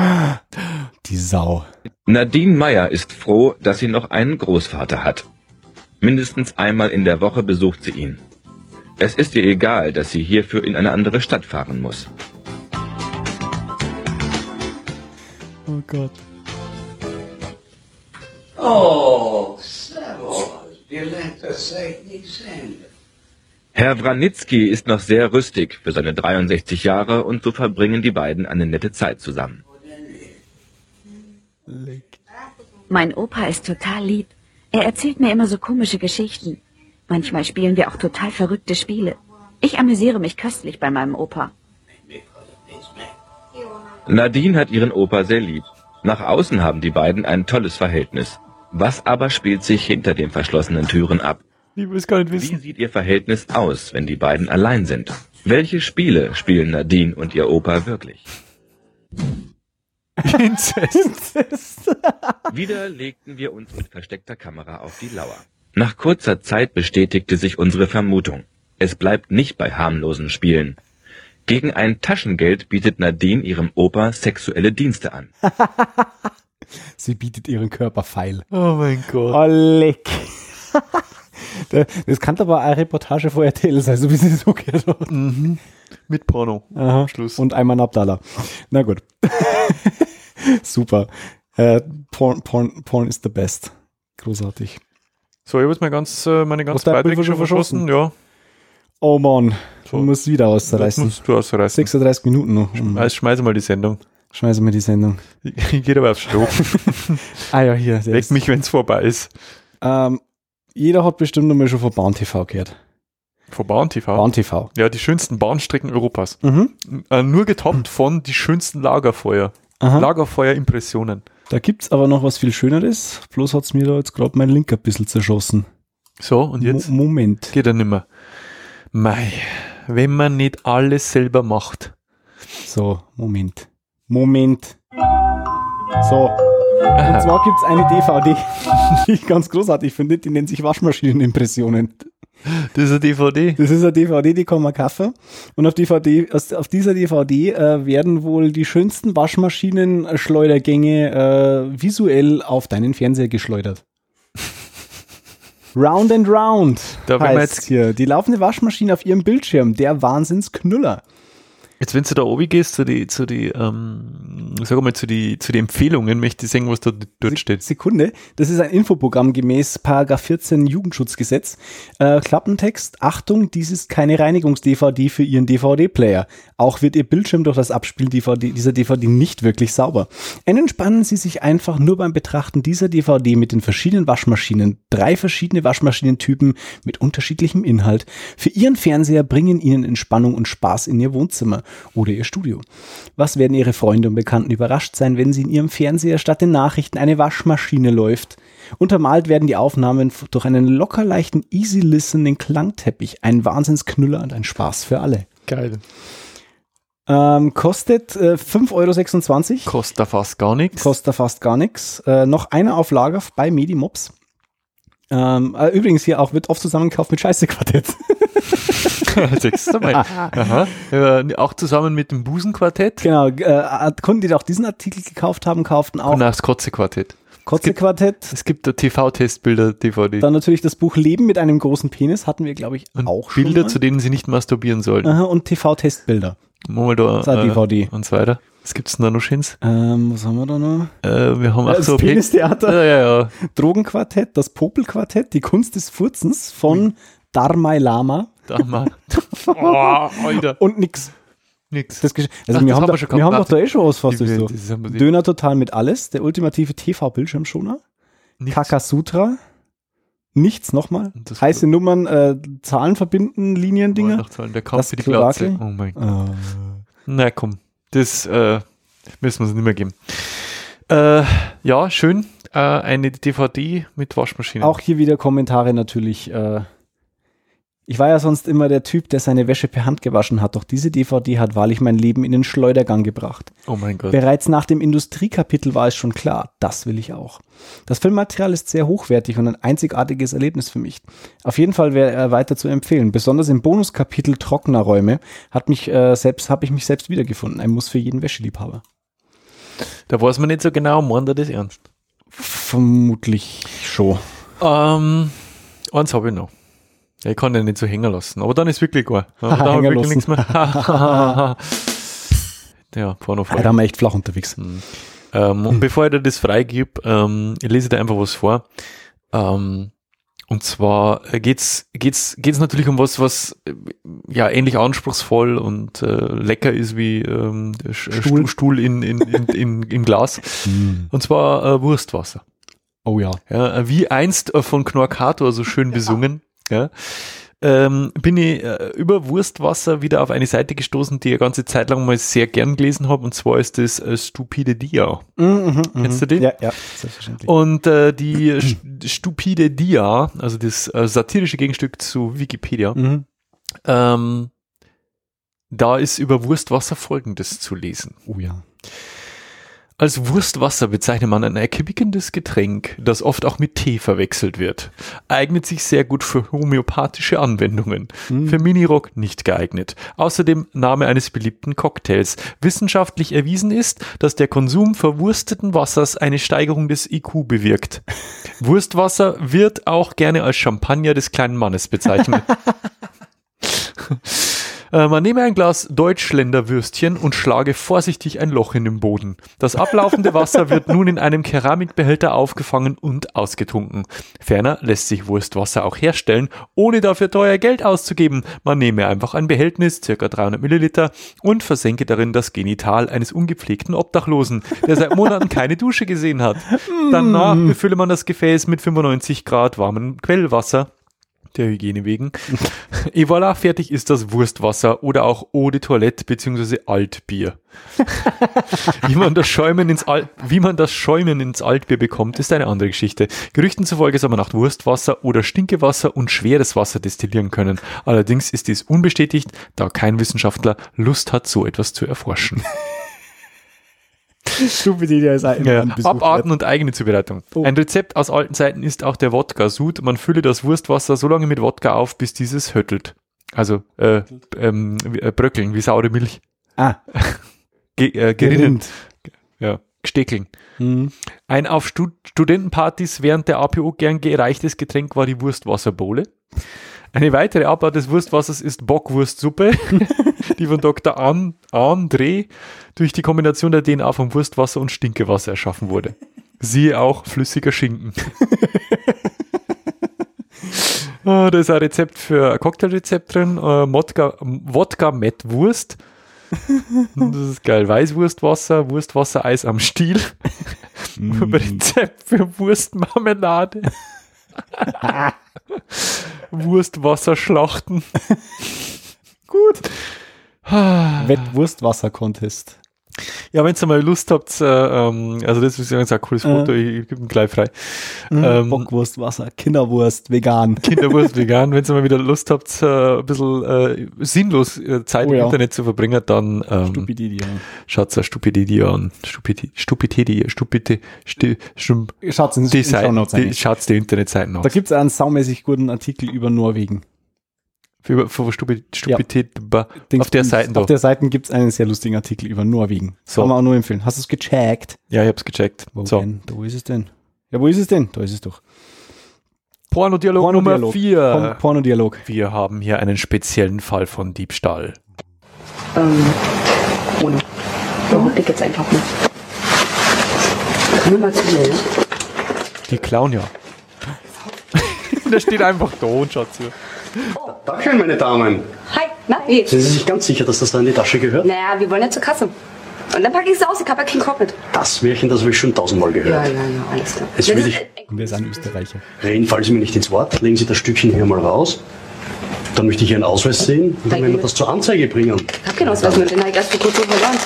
Die Sau. Nadine Meyer ist froh, dass sie noch einen Großvater hat. Mindestens einmal in der Woche besucht sie ihn. Es ist ihr egal, dass sie hierfür in eine andere Stadt fahren muss. Oh Gott. Oh, Servus. Ihr lernt das echt nicht sehen. Herr Wranitzky ist noch sehr rüstig für seine 63 Jahre und so verbringen die beiden eine nette Zeit zusammen. Mein Opa ist total lieb. Er erzählt mir immer so komische Geschichten. Manchmal spielen wir auch total verrückte Spiele. Ich amüsiere mich köstlich bei meinem Opa. Nadine hat ihren Opa sehr lieb. Nach außen haben die beiden ein tolles Verhältnis. Was aber spielt sich hinter den verschlossenen Türen ab? Ich will es gar nicht Wie wissen. sieht ihr Verhältnis aus, wenn die beiden allein sind? Welche Spiele spielen Nadine und ihr Opa wirklich? Inzest. Wieder legten wir uns mit versteckter Kamera auf die Lauer. Nach kurzer Zeit bestätigte sich unsere Vermutung. Es bleibt nicht bei harmlosen Spielen. Gegen ein Taschengeld bietet Nadine ihrem Opa sexuelle Dienste an. Sie bietet ihren Körper feil. Oh mein Gott. Oh, leck. Da- Das kann aber eine Reportage vor RTL sein, so wie sie so gehört hat. Mit Porno. Aha. Schluss. Und einmal ein Abdallah. Na gut. Super. Äh, Porn, Porn, Porn is the best. Großartig. So, ich habe jetzt mal ganz, äh, meine ganzen dein Beiträge schon verschossen. Ja, Oh Mann, So. du musst wieder das ausreißen. musst du ausreißen. 36 Minuten noch. Also schmeiß mal die Sendung. Schmeißen wir die Sendung. Ich, ich gehe aber aufs Stroh. Ah ja, hier. Weck mich, wenn es vorbei ist. Ähm, jeder hat bestimmt noch mal schon von Bahn TV gehört. Vor Bahn TV. Bahn TV. Ja, die schönsten Bahnstrecken Europas. Mhm. Äh, nur getoppt von die schönsten Lagerfeuer. Lagerfeuer-Impressionen. Da gibt's aber noch was viel Schöneres. Bloß hat's mir da jetzt gerade mein Link ein bisschen zerschossen. So, und jetzt Mo Moment. geht er nimmer. Mei, wenn man nicht alles selber macht. So, Moment. Moment. So. Und zwar gibt's eine DVD, die ich ganz großartig finde, die nennt sich Waschmaschinenimpressionen. Das ist eine DVD. Das ist eine DVD, die kann man kaufen. Und auf, DVD, auf dieser DVD äh, werden wohl die schönsten Waschmaschinen-Schleudergänge äh, visuell auf deinen Fernseher geschleudert. Round and Round Da heißt's jetzt- hier. Die laufende Waschmaschine auf ihrem Bildschirm, der Wahnsinnsknüller. Jetzt, wenn du da oben gehst, zu die, zu die, ähm, sag mal, zu die, zu die Empfehlungen, möchte ich sehen, was da dort steht. Sekunde, das ist ein Infoprogramm gemäß Paragraph 14 Jugendschutzgesetz. Äh, Klappentext, Achtung, dies ist keine Reinigungs-DVD für Ihren DVD-Player. Auch wird Ihr Bildschirm durch das Abspielen DVD, dieser DVD nicht wirklich sauber. Entspannen Sie sich einfach nur beim Betrachten dieser DVD mit den verschiedenen Waschmaschinen. Drei verschiedene Waschmaschinentypen mit unterschiedlichem Inhalt. Für Ihren Fernseher bringen Ihnen Entspannung und Spaß in Ihr Wohnzimmer oder Ihr Studio. Was werden Ihre Freunde und Bekannten überrascht sein, wenn Sie in Ihrem Fernseher statt den Nachrichten eine Waschmaschine läuft? Untermalt werden die Aufnahmen durch einen locker leichten Easy Listening Klangteppich. Ein Wahnsinnsknüller und ein Spaß für alle. Geil. Ähm, kostet äh, 5,26 Euro. Kostet da fast gar nichts. Kostet da fast gar nichts. Äh, noch eine auf Lager bei Medimops. Ähm, äh, übrigens hier auch wird oft zusammengekauft mit Scheiße Quartett. Siehst du mal. Aha. Äh, auch zusammen mit dem Busenquartett genau, äh, Kunden, die auch diesen Artikel gekauft haben, kauften auch und das Kotze-Quartett. Kotze Quartett. Es gibt da TV-Testbilder-DVD Dann natürlich das Buch Leben mit einem großen Penis, hatten wir, glaube ich, und auch schon. Bilder, mal. zu denen sie nicht masturbieren sollen. Aha, und TV-Testbilder. Machen wir da DVD. und so weiter. Was gibt's denn da noch Schönes? Ähm, was haben wir da noch? Äh, wir haben auch Das so Penistheater. Ja, ja, ja. Drogenquartett, das Popelquartett, die Kunst des Furzens von Dharmai Lama Da mal. oh, Alter. und nix. Nix. Das, also Ach, wir, haben haben doch, wir schon wir haben doch da eh schon was fast so. Döner total mit alles, der ultimative TV-Bildschirmschoner. Kakasutra, nichts nochmal, heiße Nummern, äh, Zahlen verbinden, Liniendinger. Weihnachtszahlen, Der Kampf Das für die Klorakel. Platze. Oh mein Gott. Äh, Na komm, das äh, müssen wir uns nicht mehr geben. Äh, ja, schön. Äh, eine DVD mit Waschmaschine. auch hier wieder Kommentare natürlich. Äh, ich war ja sonst immer der Typ, der seine Wäsche per Hand gewaschen hat, doch diese DVD hat wahrlich mein Leben in den Schleudergang gebracht. Oh mein Gott. Bereits nach dem Industriekapitel war es schon klar, das will ich auch. Das Filmmaterial ist sehr hochwertig und ein einzigartiges Erlebnis für mich. Auf jeden Fall wäre er weiter zu empfehlen. Besonders im Bonuskapitel Trockener Räume hat mich äh, selbst habe ich mich selbst wiedergefunden. Ein Muss für jeden Wäscheliebhaber. Da weiß man nicht so genau, meint er das ernst. Vermutlich schon. Ähm, eins habe ich noch. Ich kann den nicht so hängen lassen, aber dann ist wirklich gar. Ja, da habe ich wirklich nichts mehr. ja, Porno Ah, da haben wir echt flach unterwegs. Ähm, und bevor ich dir das freigib, ähm, ich lese dir einfach was vor. Ähm, und zwar geht's geht's geht's natürlich um was, was äh, ja ähnlich anspruchsvoll und äh, lecker ist wie ähm, äh, Stuhl, Stuhl in, in, in, in, im Glas. Und zwar äh, Wurstwasser. Oh ja. Ja, äh, wie einst von Knorkator so schön besungen. Ja. Ähm, bin ich äh, über Wurstwasser wieder auf eine Seite gestoßen, die ich eine ganze Zeit lang mal sehr gern gelesen habe, und zwar ist das äh, Stupide Dia. Mhm, Kennst du die? Ja, ja, selbstverständlich. Und äh, die St- Stupide Dia, also das äh, satirische Gegenstück zu Wikipedia, Mhm. ähm, da ist über Wurstwasser Folgendes zu lesen. Oh ja. Als Wurstwasser bezeichnet man ein erquickendes Getränk, das oft auch mit Tee verwechselt wird. Eignet sich sehr gut für homöopathische Anwendungen. Für Minirock nicht geeignet. Außerdem Name eines beliebten Cocktails. Wissenschaftlich erwiesen ist, dass der Konsum verwursteten Wassers eine Steigerung des IQ bewirkt. Wurstwasser wird auch gerne als Champagner des kleinen Mannes bezeichnet. Äh, Man nehme ein Glas Deutschländerwürstchen und schlage vorsichtig ein Loch in den Boden. Das ablaufende Wasser wird nun in einem Keramikbehälter aufgefangen und ausgetrunken. Ferner lässt sich Wurstwasser auch herstellen, ohne dafür teuer Geld auszugeben. Man nehme einfach ein Behältnis, circa 300 Milliliter, und versenke darin das Genital eines ungepflegten Obdachlosen, der seit Monaten keine Dusche gesehen hat. Danach befülle man das Gefäß mit 95 Grad warmem Quellwasser der Hygiene wegen. Et voilà, fertig ist das Wurstwasser oder auch Eau de Toilette bzw. Altbier. wie, man das Schäumen ins Alt, wie man das Schäumen ins Altbier bekommt, ist eine andere Geschichte. Gerüchten zufolge soll man nach Wurstwasser oder Stinkewasser und schweres Wasser destillieren können. Allerdings ist dies unbestätigt, da kein Wissenschaftler Lust hat, so etwas zu erforschen. Stupid Idee ist ein, Ja, Abarten und eigene Zubereitung. Oh. Ein Rezept aus alten Zeiten ist auch der Wodka-Sud. Man fülle das Wurstwasser so lange mit Wodka auf, bis dieses höttelt. Also äh, ähm, äh, bröckeln, wie saure Milch. Ah, Ge äh, gerinnen. gerinnt. Ja, steckeln. Mhm. Ein auf Stud Studentenpartys während der APO gern gereichtes Getränk war die Wurstwasserbowle. Eine weitere Abart des Wurstwassers ist Bockwurstsuppe, die von Dr. An André durch die Kombination der DNA von Wurstwasser und Stinkewasser erschaffen wurde. Siehe auch flüssiger Schinken. Ah, da ist ein Rezept für ein Cocktailrezept drin. Äh, Wodka, Wodka mit Wurst. Das ist geil. Weißwurstwasser, Wurstwasser, Eis am Stiel. Rezept für Wurstmarmelade. Wurstwasserschlachten. Gut. Wettwurstwasser-Contest. Ja, wenn ihr mal Lust habt, äh, ähm, also das ist ja ein cooles Foto, ich, ich gebe ihn gleich frei. Ähm, Bockwurstwasser, Kinderwurst, vegan. Kinderwurst vegan. Wenn ihr mal wieder Lust habt, äh, ein bisschen äh, sinnlos äh, Zeit Oh im ja. Internet zu verbringen, dann ähm, Stupidity, ja. schaut euch Stupidity an. Stupidi, Stupidity, Stupidi, Stu, Stum, Schaut's in die Shownotes Seiten, die, schaut's die Internetseiten Da aus. gibt's einen saumäßig guten Artikel über Norwegen. Für, für Stupid, Stupidität, Dings- auf der Seite da. Auf der Seite gibt's einen sehr lustigen Artikel über Norwegen. So. Kann man auch nur empfehlen. Hast du es gecheckt? Ja, ich hab's gecheckt. Wo so. denn? Da, wo ist es denn? Ja, wo ist es denn? Da ist es doch. Pornodialog Nummer Pornodialog. 4. Porn- Pornodialog. Wir haben hier einen speziellen Fall von Diebstahl. Ähm, ohne. So, ich jetzt einfach mal. Können wir mal zu mir, ja? Die klauen ja. Der steht einfach da und schaut zu. Dankeschön, meine Damen. Hi, na, wie? Sind Sie sich ganz sicher, dass das da in die Tasche gehört? Naja, wir wollen ja zur Kasse. Und dann packe ich es aus, ich habe ja keinen Kopf mit. Das Märchen, das habe ich schon tausendmal Ja, gehört. ja, ja, alles klar. Jetzt will ich Und wir sind Österreicher. reden, fallen Sie mir nicht ins Wort. Legen Sie das Stückchen hier mal raus. Dann möchte ich Ihren Ausweis sehen und dann werden wir das zur Anzeige bringen. Ich hab keinen Ausweis mit, den habe ich erst vor kurzem verloren.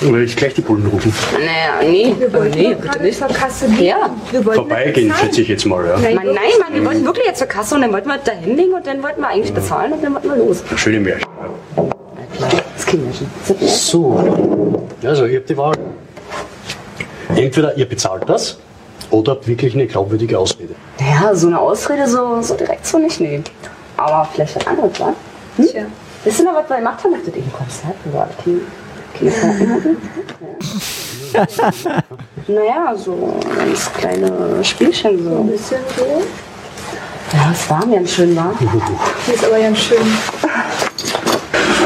Dann werde ich gleich die Bullen rufen. Naja, nee, aber nee, bitte nicht. zur Kasse gehen. Ja. Wir wollten Vorbeigehen, schätze ich jetzt mal. Ja. Mann, nein, Mann, wir wollten wirklich jetzt zur Kasse und dann wollten wir da hinlegen und dann wollten wir eigentlich bezahlen und dann wollten wir los. Schöne Märchen. Das kriegen wir schon. Das ist nett. So, also ihr habt die Wahl. Entweder ihr bezahlt das oder habt wirklich eine glaubwürdige Ausrede. Naja, so eine Ausrede so, so direkt so nicht nehmen. Aber vielleicht was anderes, wa? Hm? Tja. Wisst ihr noch, was wir gemacht haben? Möchtet ihr ein Konzert oder Ja. naja, so ganz kleine Spielchen Ein so. bisschen so. Ja, es war mir schön, war. Hier ist aber ganz schön.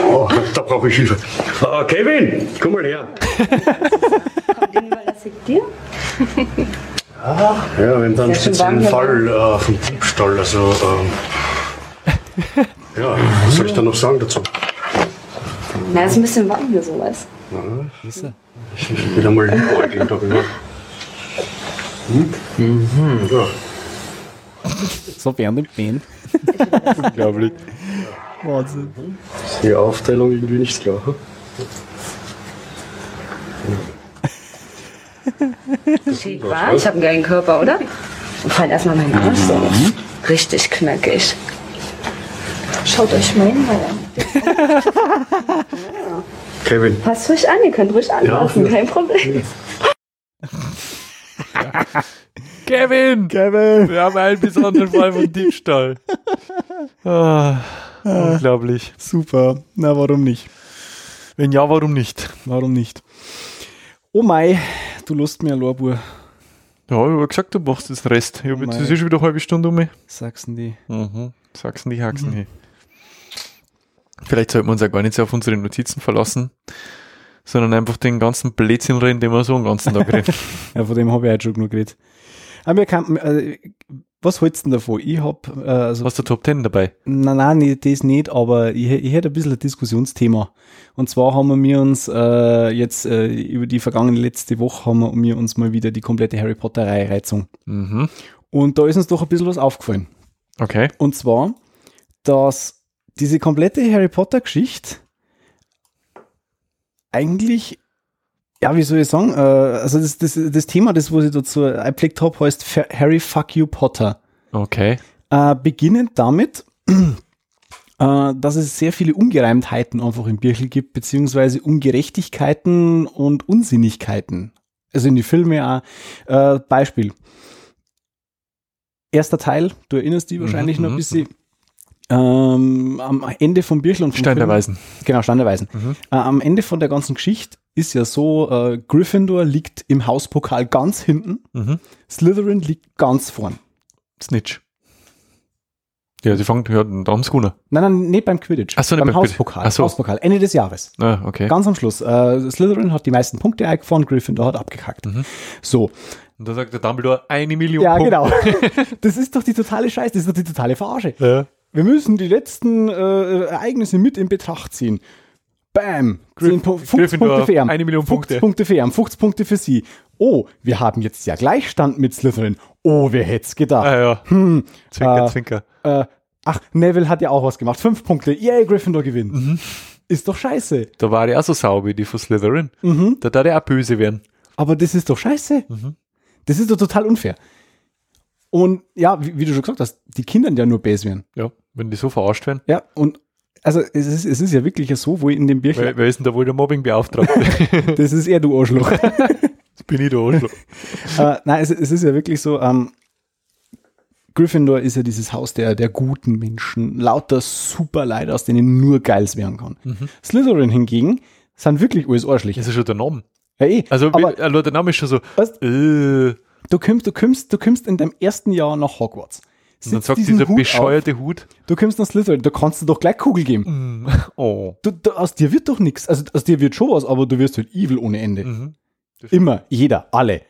Oh, da brauche ich Hilfe. Ah, Kevin, komm mal her. Den überlasse ich dir. Ja, wir haben da einen Sehr schön speziellen Fall äh, von Diebstahl. Also, ähm, ja, was soll ich da noch sagen dazu? Na, ist ein bisschen warm hier so, weißt Ich will einmal liebäugeln darüber. Hm? Mhm. Ja. So während dem Band. Unglaublich. Wahnsinn. Die Aufteilung irgendwie nicht klar. Schick, wa? Ich habe einen geilen Körper, oder? Und vor allem erstmal meinen Arsch so. Richtig knackig. Schaut euch meinen mal an. Kevin, Passt ruhig an, ihr könnt ruhig anpassen, Ja. kein Problem. Kevin! Kevin! Wir haben einen besonderen Fall von Diebstahl. Ah, unglaublich. Super. Na, warum nicht? Wenn ja, warum nicht? Warum nicht? Oh mei, du lust mir Lorbur, Ja, ich habe gesagt, du machst das Rest. Ich habe jetzt Mei. das ist schon wieder eine halbe Stunde um mich. du die. Mhm. Sachsen die Haxen hier. Vielleicht sollten wir uns ja gar nicht so auf unsere Notizen verlassen, sondern einfach den ganzen Blödsinn reden, den wir so den ganzen Tag reden. Ja, von dem habe ich heute schon genug geredet. Aber wir kann, äh, was hältst du denn davon? Ich hab, äh, also, Hast du Top 10 dabei? nein, nein, nee, das nicht, aber ich, ich hätte ein bisschen ein Diskussionsthema. Und zwar haben wir uns äh, jetzt äh, über die vergangene letzte Woche haben wir uns mal wieder die komplette Harry Potter Reihe reizung. Mhm. Und da ist uns doch ein bisschen was aufgefallen. Okay. Und zwar, dass diese komplette Harry Potter Geschichte eigentlich, ja, wie soll ich sagen, äh, also das, das, das Thema, das, was ich dazu eingepflegt habe, heißt Harry Fuck You Potter. Okay. Äh, beginnend damit, äh, dass es sehr viele Ungereimtheiten einfach im Birchel gibt, beziehungsweise Ungerechtigkeiten und Unsinnigkeiten. Also in die Filme auch. Äh, Beispiel. Erster Teil, du erinnerst dich wahrscheinlich Mhm, noch ein mhm, bisschen. Ähm, am Ende vom Birchel und Stein der Weisen. Genau, Stein der Weisen. Mhm. Äh, am Ende von der ganzen Geschichte ist ja so, äh, Gryffindor liegt im Hauspokal ganz hinten, Mhm. Slytherin liegt ganz vorn. Snitch. Ja, sie fangen, ja, da haben. Nein, nein, nicht beim Quidditch. Ach so, beim beim. Hauspokal. Ach so. Hauspokal, Ende des Jahres. Ah, okay. Ganz am Schluss. Äh, Slytherin hat die meisten Punkte eingefahren, Gryffindor hat abgekackt. Mhm. So, Und da sagt der Dumbledore eine Million ja, Punkte. genau. das ist doch die totale Scheiße, das ist doch die totale Verarsche. Ja. Wir müssen die letzten äh, Ereignisse mit in Betracht ziehen. Bam! 10 Pu- 50 Gryffindor, Punkte für ihn. eine Million 50 Punkte. Punkte für ihn, 50 Punkte für sie. Oh, wir haben jetzt ja Gleichstand mit Slytherin. Oh, wer hätte es gedacht? Ah, ja. Hm, Zwinker, äh, Zwinker. äh, ach, Neville hat ja auch was gemacht. Fünf Punkte. Yay, Gryffindor gewinnt. Mhm. Ist doch scheiße. Da war ich auch so sauber wie die von Slytherin. Mhm. Da darf ich auch böse werden. Aber das ist doch scheiße. Mhm. Das ist doch total unfair. Und ja, wie, wie du schon gesagt hast, die Kinder ja nur böse werden. Ja, wenn die so verarscht werden. Ja, und also es ist, es ist ja wirklich so, wo in dem Büchlein, Wer, wer ist denn da wohl der Mobbingbeauftragte? das ist eher du Arschloch. das bin ich der Arschloch. äh, nein, es, es ist ja wirklich so, ähm, Gryffindor ist ja dieses Haus der, der guten Menschen, lauter super Leute, aus denen nur Geiles werden kann. Mhm. Slytherin hingegen sind wirklich alles Arschliche. Das ist schon der Name. Ja, eh. Also, aber also der Name ist schon so, Weißt- äh, du kommst, du kommst, du kommst in deinem ersten Jahr nach Hogwarts. Und dann sagt dieser Hut bescheuerte Hut, Auf, du kommst nach Slytherin, da kannst du doch gleich Kugel geben. mm, oh. Du, du, aus dir wird doch nichts. Also aus dir wird schon was, aber du wirst halt evil ohne Ende. Mhm. Immer, jeder, alle.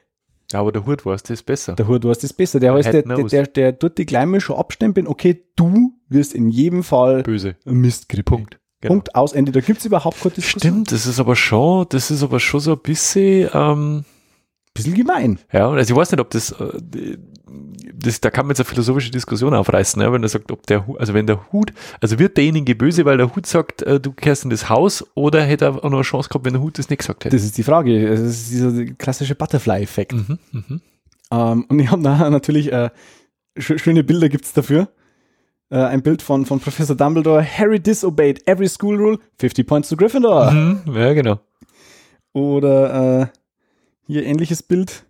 Ja, aber der Hut weiß das besser. Der Hut, hast das besser. Der, heißt, der, der, der, der tut die Gleime schon abstempeln. Okay, du wirst in jedem Fall Böse. Mistgrippe. Punkt. Genau. Punkt, aus, Ende. Da gibt's überhaupt keine Diskussion. Stimmt, das ist aber schon, das ist aber schon so ein bisschen, ähm, Bisschen gemein. ja, also ich weiß nicht, ob das, äh, das, da kann man jetzt eine philosophische Diskussion aufreißen, ja, wenn er sagt, ob der Hut, also wenn der Hut, also wird derjenige böse, weil der Hut sagt, äh, du kehrst in das Haus, oder hätte er auch noch eine Chance gehabt, wenn der Hut das nicht gesagt hätte? Das ist die Frage. Das ist dieser klassische Butterfly-Effekt. Mhm, mhm. Ähm, und ich habe da natürlich äh, sch schöne Bilder gibt's dafür. Äh, ein Bild von, von Professor Dumbledore. Harry disobeyed every school rule. 50 points to Gryffindor. Mhm, ja, genau. Oder äh, hier ähnliches Bild.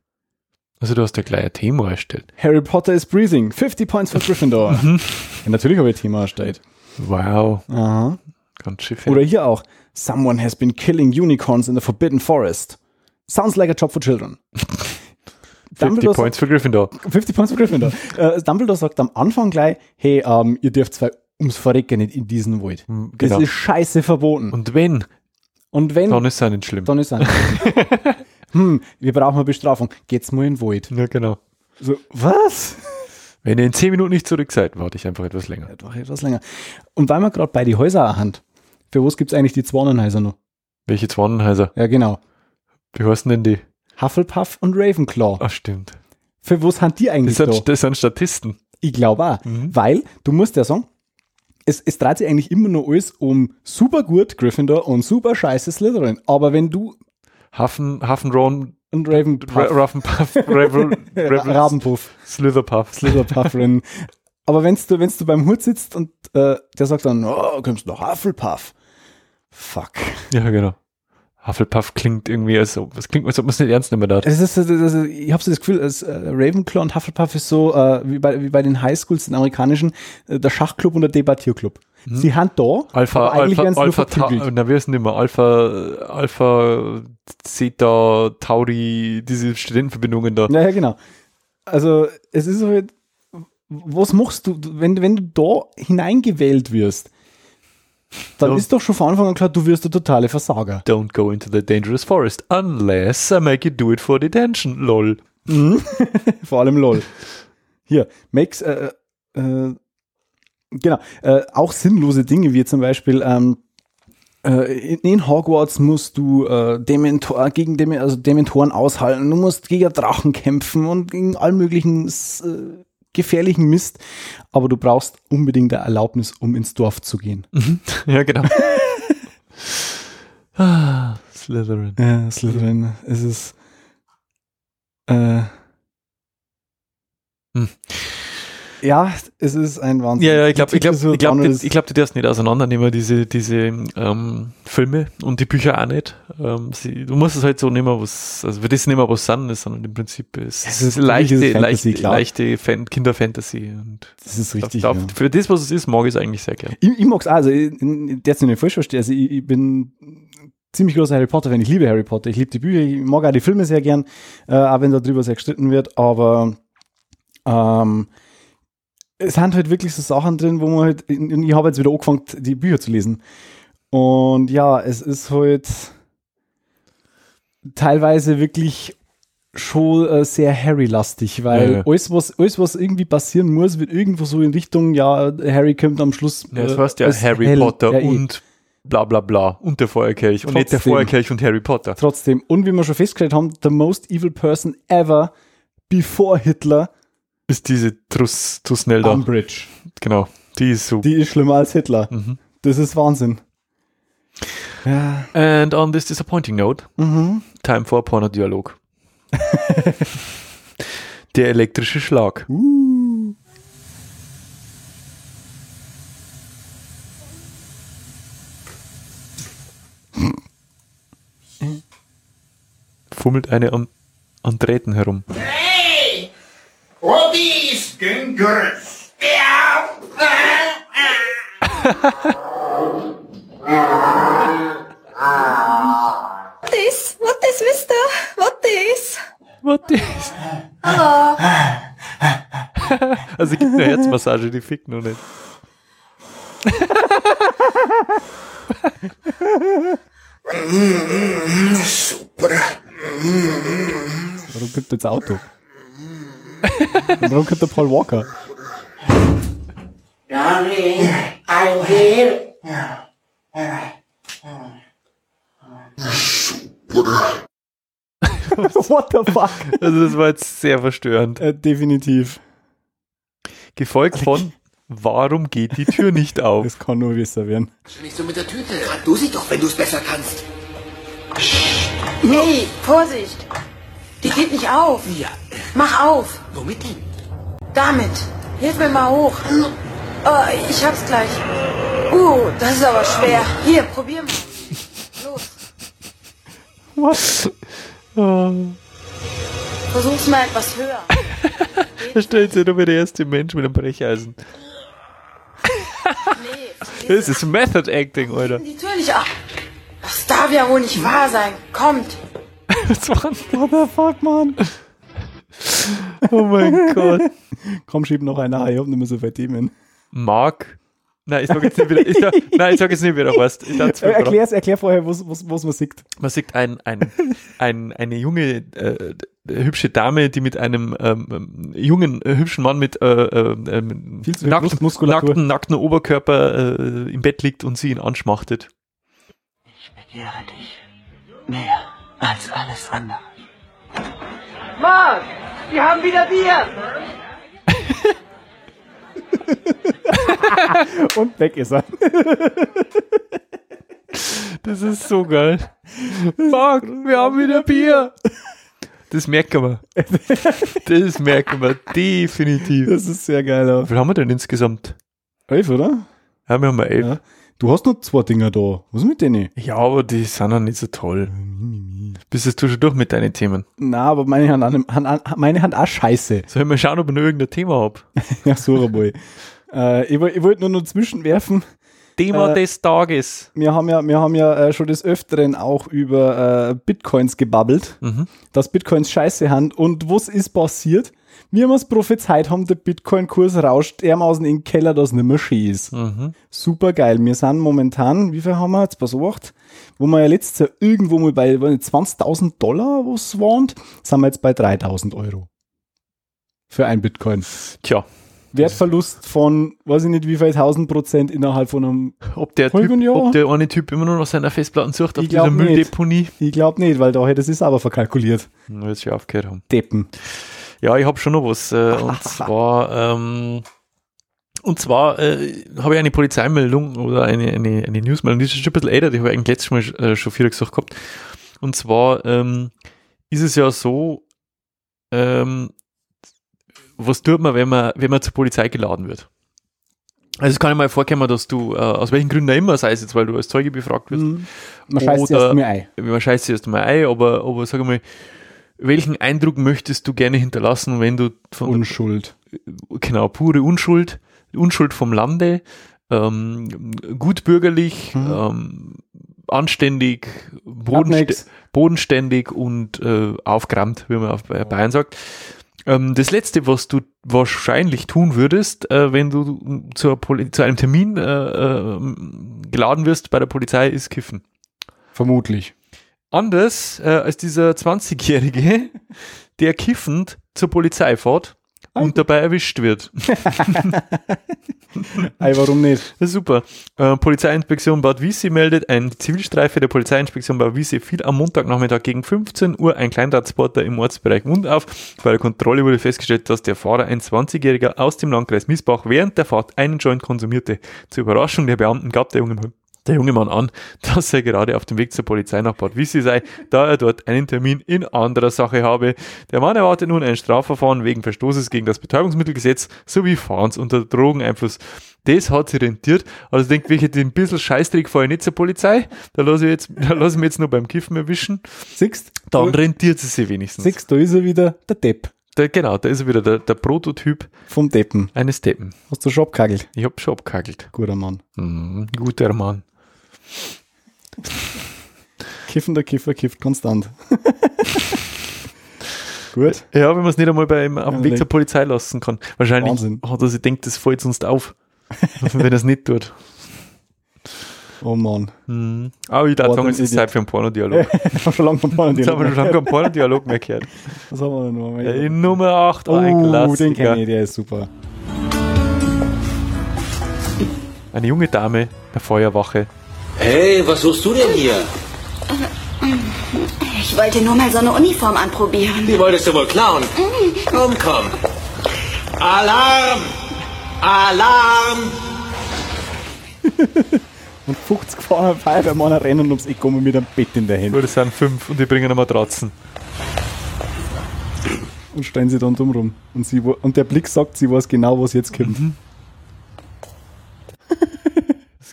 Also du hast ja gleich ein Thema erstellt. Harry Potter is breathing. 50 points for Gryffindor. Mhm. ja, natürlich habe ich ein Thema erstellt. Wow, Aha. ganz schiff. Oder hier auch. Someone has been killing unicorns in the Forbidden Forest. Sounds like a job for children. 50 Dumbledore Points für Gryffindor. 50 Points für Gryffindor. äh, Dumbledore sagt am Anfang gleich, hey, ähm, ihr dürft zwei ums Verrecken nicht in diesen Wald. Das genau. ist scheiße verboten. Und wenn, Und wenn, dann ist es auch nicht schlimm. dann ist es Hm, wir brauchen eine Bestrafung. Geht's mal in den Wald. Ja, genau. So, was? Wenn ihr in 10 Minuten nicht zurück seid, warte ich einfach etwas länger. Doch etwas länger. Und weil wir gerade bei die Häuser hand, für was gibt's eigentlich die Zwanenhäuser noch? Welche Zwanenhäuser? Ja, genau. Wie heißen denn die? Hufflepuff und Ravenclaw. Ach, stimmt. Für was haben die Das eigentlich da? sind, das sind Statisten. Ich glaube auch. Mhm. Weil, du musst ja sagen, es, es dreht sich eigentlich immer nur alles um super gut Gryffindor und super scheiße Slytherin. Aber wenn du Hafen, Hafenron, und Ravenpuff, Ra- Ruffenpuff, Ravel, Ravel, Rabenpuff, Slitherpuff. Slytherpufferin. Aber wenn's du, wenn's du beim Hut sitzt und äh, der sagt dann, oh, kommst du noch Hufflepuff. Fuck. Ja, genau. Hufflepuff klingt irgendwie, als ob, es klingt, als ob man es nicht ernst nehmen darf. Es ist, das ist, ich habe so das Gefühl, als, äh, Ravenclaw und Hufflepuff ist so äh, wie, bei, wie bei den Highschools, den amerikanischen, äh, der Schachclub und der Debattierclub. Sie haben da, Alpha, Alpha, Alpha, verprügelt. na, heißen die immer? Alpha, Alpha, Zeta, Tauri, diese Studentenverbindungen da. Ja, ja, genau. Also es ist halt, was machst du, wenn, wenn du da hineingewählt wirst, dann Ja. ist doch schon von Anfang an klar, du wirst der totale Versager. Don't go into the dangerous forest unless I make you do it for detention, lol. Vor allem LOL. Hier, makes, äh, äh, genau, äh, auch sinnlose Dinge, wie zum Beispiel, ähm, äh, in, Hogwarts musst du äh, Dementor, gegen Dem also Dementoren aushalten, du musst gegen Drachen kämpfen und gegen all möglichen äh, gefährlichen Mist, aber du brauchst unbedingt eine Erlaubnis, um ins Dorf zu gehen. Ja, genau. ah, Slytherin. Ja, Slytherin, es ist äh, Hm. Ja, es ist ein Wahnsinn. Ja, ja, ich glaube, ich glaube, ich glaube, die, glaub, die darfst nicht auseinandernehmen, diese, diese ähm, Filme und die Bücher auch nicht. Ähm, sie, du musst es halt so nehmen, was, also für das nehmen, was sind, sondern im Prinzip ist Es ist- leichte, es Fantasy, leichte, leichte Fan Kinderfantasy. Und Das ist richtig. darf, ja. Für das, was es ist, mag ich es eigentlich sehr gern. Ich, ich mag's auch, also ich- jetzt nicht falsch verstehe. Also ich, ich bin ziemlich großer Harry Potter-Fan. Ich liebe Harry Potter. Ich liebe die Bücher. Ich mag auch die Filme sehr gern, äh, auch wenn darüber sehr gestritten wird. Aber ähm, es sind halt wirklich so Sachen drin, wo man halt, ich habe jetzt wieder angefangen, die Bücher zu lesen. Und ja, es ist halt teilweise wirklich schon äh, sehr Harry-lastig, weil Ja, ja. alles, was, alles, was irgendwie passieren muss, wird irgendwo so in Richtung, ja, Harry kommt am Schluss. Ja, das äh, heißt ja Harry hell. Potter Ja, eh. und bla bla bla und der Feuerkelch und nicht der. Feuerkelch und Harry Potter. Trotzdem, und wie wir schon festgestellt haben, the most evil person ever before Hitler, Ist diese Truss, Trussnell da. Umbridge. Genau. Die ist so. Die ist schlimmer als Hitler. Mhm. Das ist Wahnsinn. Ja. And on this disappointing note, Mhm. time for a Pornodialog. der elektrische Schlag. Uh. Fummelt eine an, an Drähten herum. Hey! What is good? Yeah! What is? What is, mister? What is? What is? Hallo. Also gibt eine Herzmassage, die fickt noch nicht. Super. Warum kommt jetzt Auto? Und warum kommt der Paul Walker? Darling, I'm here. What the fuck? Also das war jetzt sehr verstörend. Äh, definitiv. Gefolgt von Warum geht die Tür nicht auf? Das kann nur besser werden. Nicht so mit der Tüte. Rat du sie doch, wenn du es besser kannst. Hey, Vorsicht! Die geht nicht auf. Ja. Mach auf. Womit denn? Damit. Hilf mir mal hoch. Oh, ich hab's gleich. Uh, das ist aber schwer. Hier, probier mal. Los. Was? Versuch's mal etwas höher. Da stellt sich nur der erste Mensch mit einem Brecheisen. Nee, Das ist Method Acting, Tür nicht ab. Das darf ja wohl nicht wahr sein. Kommt. Was war denn? What the fuck, Mann? Oh mein Gott. Komm, schieb noch einer ein, ich hab nicht mehr so viele Themen. Mark. Nein, ich sag jetzt nicht wieder. Ich sag, nein, ich sag jetzt nicht wieder was. Ich erklär's, erklär vorher, was, was, was man sieht. Man sieht ein, ein, ein, eine junge, äh, hübsche Dame, die mit einem ähm, ähm, jungen, äh, hübschen Mann mit, äh, äh, äh, zu viel nackten, nackten, nackten Oberkörper äh, im Bett liegt und sie ihn anschmachtet. Begehre dich. Mehr als alles andere. Mark, wir haben wieder Bier. Und weg ist er. Das ist so geil. Mark, wir haben wieder Bier. Das merken wir. Das merken wir definitiv. Das ist sehr geil. Wie Ja. viel haben wir denn insgesamt? Elf, oder? Ja, wir haben elf. Ja. Du hast noch zwei Dinger da. Was ist mit denen? Ja, aber die sind noch nicht so toll. Bist du schon durch mit deinen Themen? Na, aber meine Hand, an- Hand, meine Hand auch scheiße. Sollen wir schauen, ob ich noch irgendein Thema habe? Ja, so einmal. äh, ich ich wollte nur noch zwischenwerfen. Thema Äh, des Tages. Wir haben ja, wir haben ja äh, schon des Öfteren auch über äh, Bitcoins gebabbelt, Mhm. dass Bitcoins scheiße haben. Und was ist passiert? Wir haben es prophezeit haben, der Bitcoin-Kurs rauscht dermaßen in den Keller, dass nicht mehr schön ist. Mhm. Super geil. Wir sind momentan, wie viel haben wir jetzt besorgt? Wo wir ja letztes Jahr irgendwo mal bei weiß nicht, 20.000 Dollar was waren, sind wir jetzt bei 3.000 Euro. Für ein Bitcoin. Tja, Wertverlust von, weiß ich nicht, wie viel tausend Prozent innerhalb von einem, ob der, Halben typ, Jahr? ob der eine Typ immer noch seine Festplatten sucht auf Ich dieser nicht. Mülldeponie. ich glaube nicht, weil da hätte es aber verkalkuliert. Jetzt schon aufgehört haben. Deppen. Ja, ich habe schon noch was. Äh, und zwar, ähm, und zwar äh, habe ich eine Polizeimeldung oder eine, eine, eine Newsmeldung, die ist schon ein bisschen älter, die habe ich eigentlich letztes Mal äh, schon viel gesagt gehabt. Und zwar ähm, ist es ja so, ähm, was tut man, wenn man, wenn man zur Polizei geladen wird? Also es kann ja mal vorkommen, dass du, äh, aus welchen Gründen auch immer, sei es jetzt, weil du als Zeuge befragt wirst, Mhm. Man scheißt Oder- erst mal ein. man scheißt sich erst mal ein, aber, aber sag mal, welchen Eindruck möchtest du gerne hinterlassen, wenn du von Unschuld. genau, pure Unschuld, Unschuld vom Lande, ähm, gutbürgerlich, Mhm. ähm, anständig, bodenst bodenständig und äh, aufgerammt, wie man auf Bayern sagt. Ähm, das letzte, was du wahrscheinlich tun würdest, äh, wenn du zu einem Termin äh, äh, geladen wirst bei der Polizei, ist kiffen. Vermutlich. Anders äh, als dieser 20-Jährige, der kiffend zur Polizei fährt und dabei erwischt wird. Ey, warum nicht? Super. Äh, Polizeiinspektion Bad Wiessee meldet, ein Zivilstreife der Polizeiinspektion Bad Wiessee fiel am Montagnachmittag gegen 15 Uhr ein Kleintransporter im Ortsbereich Mund auf. Bei der Kontrolle wurde festgestellt, dass der Fahrer, ein 20-Jähriger aus dem Landkreis Miesbach, während der Fahrt einen Joint konsumierte. Zur Überraschung der Beamten gab der junge Mann der junge Mann an, dass er gerade auf dem Weg zur Polizei nach Bad Wiessee sei, da er dort einen Termin in anderer Sache habe. Der Mann erwartet nun ein Strafverfahren wegen Verstoßes gegen das Betäubungsmittelgesetz sowie Fahrens unter Drogeneinfluss. Das hat sich rentiert. Also denkt, welche den bisschen Scheißdreck fahre ich nicht zur Polizei. Da lasse ich jetzt, da lasse ich mich jetzt nur beim Kiffen erwischen. Siehst Dann rentiert es sich wenigstens. Siehst, da ist er wieder der Depp Der, genau, da ist er wieder der, der Prototyp vom Deppen. eines Deppen. Hast du schon abgehagelt? Ich hab schon abgehagelt. Guter Mann. Mhm, guter Mann. Kiffender Kiffer kifft konstant. Gut. Ja, wenn man es nicht einmal beim, auf dem Weg zur Polizei lassen kann. Wahrscheinlich Wahnsinn. hat er sich denkt, das fällt sonst auf. wenn er es nicht tut. Oh Mann. Mhm. Aber ich Boah, sagen, dann es ist. Zeit für einen Pornodialog. Ich hab schon lange vom Porno Jetzt haben wir schon lange keinen Pornodialog mehr gehört. Was haben wir denn noch? Ja, in Nummer 8 war ein oh, den Klassiker. kenne ich, der ist super. Eine junge Dame der Feuerwache. Hey, was suchst du denn hier? Ich wollte nur mal so eine Uniform anprobieren. Die wolltest du wohl klauen. Komm, komm. Alarm! Alarm! Und 50 gefahren Feuerwehrmann rennen ums Eck um mit einem Bett in der Hand Nur das sind fünf und die bringen eine Matratzen. und stellen sie dann dumm rum. Und, sie, und der Blick sagt, sie weiß genau, was jetzt kommt. Mhm.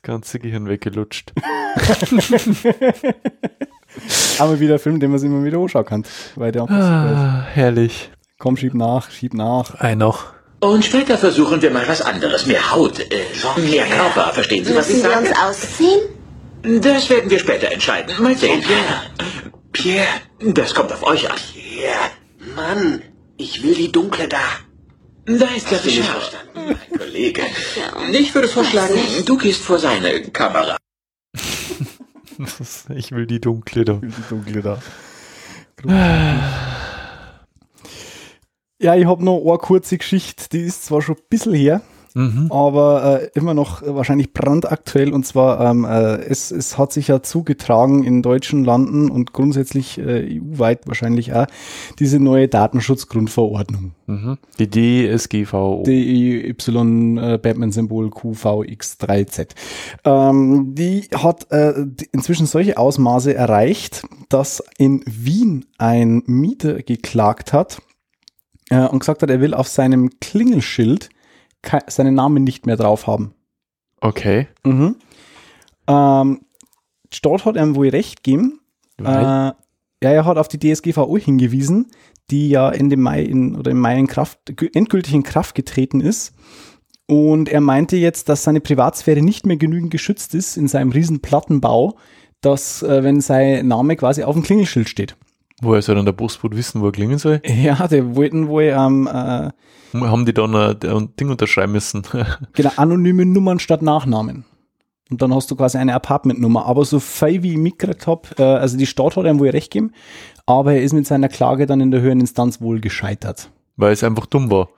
Ganze Gehirn weggelutscht. Aber wieder ein Film, den man sich immer wieder anschauen kann. Weil der super Ah, herrlich. Komm, schieb nach, schieb nach. Ein noch. Und später versuchen wir mal was anderes. Mehr Haut, äh, mehr Körper. Verstehen Sie, was ich Müssen wir sage? uns ausziehen? Das werden wir später entscheiden. Mal sehen. Pierre. Pierre, das kommt auf euch an. Pierre. Mann, ich will die dunkle da. Da ist der Fischer. Mein Kollege. Ich würde vorschlagen, du gehst vor seine Kamera. Ich will die dunkle da. Die dunkle da. Ja, ich habe noch eine kurze Geschichte, die ist zwar schon ein bisschen her, Mhm. aber äh, immer noch äh, wahrscheinlich brandaktuell. Und zwar, ähm, äh, es, es hat sich ja zugetragen in deutschen Landen und grundsätzlich äh, EU-weit wahrscheinlich auch diese neue Datenschutzgrundverordnung. Mhm. Die DSGVO. DEY äh, Batman-Symbol QVX3Z. Ähm, die hat äh, die- inzwischen solche Ausmaße erreicht, dass in Wien ein Mieter geklagt hat äh, und gesagt hat, er will auf seinem Klingelschild seinen Namen nicht mehr drauf haben. Okay. Mhm. Ähm, Staat hat ihm wohl recht gegeben. Äh, ja, er hat auf die DSGVO hingewiesen, die ja Ende Mai in, oder im Mai in Kraft, gü- endgültig in Kraft getreten ist. Und er meinte jetzt, dass seine Privatsphäre nicht mehr genügend geschützt ist in seinem riesen Plattenbau, dass, äh, wenn sein Name quasi auf dem Klingelschild steht. Woher soll dann der Postbote wissen, wo er klingen soll? Ja, die wollten wohl ähm, äh, Haben die dann ein, ein Ding unterschreiben müssen? Genau, anonyme Nummern statt Nachnamen. Und dann hast du quasi eine Apartmentnummer. Aber so viel wie ich mitgekriegt habe, äh, also die Stadt hat ihm wohl recht gegeben, aber er ist mit seiner Klage dann in der höheren Instanz wohl gescheitert. Weil es einfach dumm war.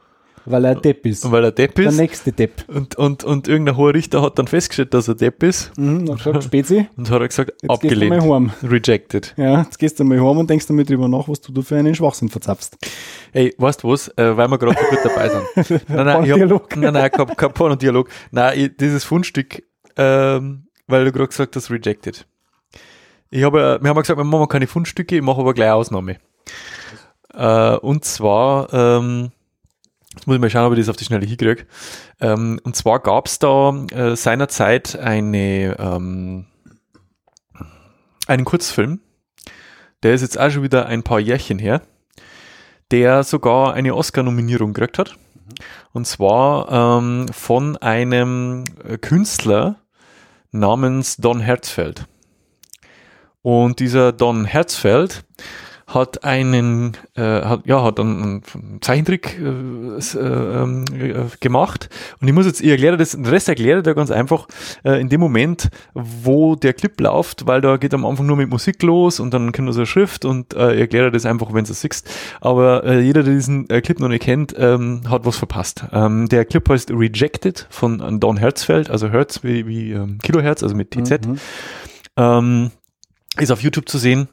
Weil er Depp ist. Und weil er Depp Der ist. nächste Depp. Und, und, und irgendein hoher Richter hat dann festgestellt, dass er Depp ist. Mhm, dann gesagt, Spezi, Und hat er gesagt, Jetzt gehst du abgelehnt. mal. Rejected. ja, jetzt gehst du mal heim und denkst damit drüber nach, was du da für einen Schwachsinn verzapfst. Ey, weißt du was? Äh, weil wir gerade so gut dabei sind. nein, nein, ich hab, nein, nein, kein, kein Pornodialog. Nein, ich, dieses Fundstück, ähm, weil du gerade gesagt hast, rejected. Ich habe, ja- wir haben gesagt, wir machen keine Fundstücke, ich mache aber gleich Ausnahme. Äh, und zwar, ähm, jetzt muss ich mal schauen, ob ich das auf die Schnelle hinkriege. Ähm, und zwar gab es da äh, seinerzeit eine, ähm, einen Kurzfilm, der ist jetzt auch schon wieder ein paar Jährchen her, der sogar eine Oscar-Nominierung gekriegt hat. Und zwar ähm, von einem äh, Künstler namens Don Herzfeld. Und dieser Don Herzfeld hat einen, äh, hat, ja, hat einen, einen Zeichentrick äh, äh, ähm, äh, gemacht. Und ich muss jetzt, ich erkläre das, den Rest erkläre da ganz einfach, äh, in dem Moment, wo der Clip läuft, weil da geht am Anfang nur mit Musik los und dann kommt so eine Schrift und äh, ich erkläre das einfach, wenn du es siehst. Aber äh, jeder, der diesen äh, Clip noch nicht kennt, ähm, hat was verpasst. Ähm, der Clip heißt Rejected von Don Herzfeld, also Hertz wie, wie ähm, Kilohertz, also mit TZ. Ähm, ist auf YouTube zu sehen.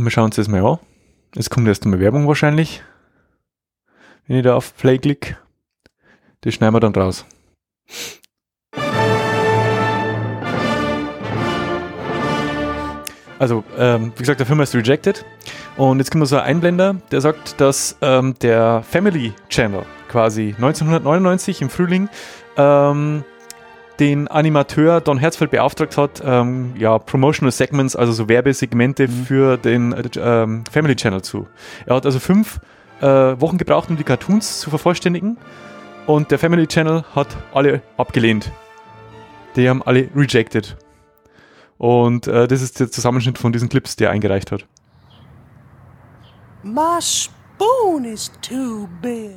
Wir schauen uns das mal an. Es kommt erst einmal Werbung wahrscheinlich. Wenn ich da auf Play klicke. Das schneiden wir dann raus. Also, ähm, wie gesagt, der Film heißt Rejected. Und jetzt kommt so ein Einblender, der sagt, dass ähm, der Family Channel quasi 1999 im Frühling ähm, den Animateur Don Herzfeld beauftragt hat, ähm, ja, Promotional Segments, also so Werbesegmente für den äh, ähm, Family Channel zu. Er hat also fünf äh, Wochen gebraucht, um die Cartoons zu vervollständigen und der Family Channel hat alle abgelehnt. Die haben alle rejected. Und äh, das ist der Zusammenschnitt von diesen Clips, die er eingereicht hat. My spoon is too big.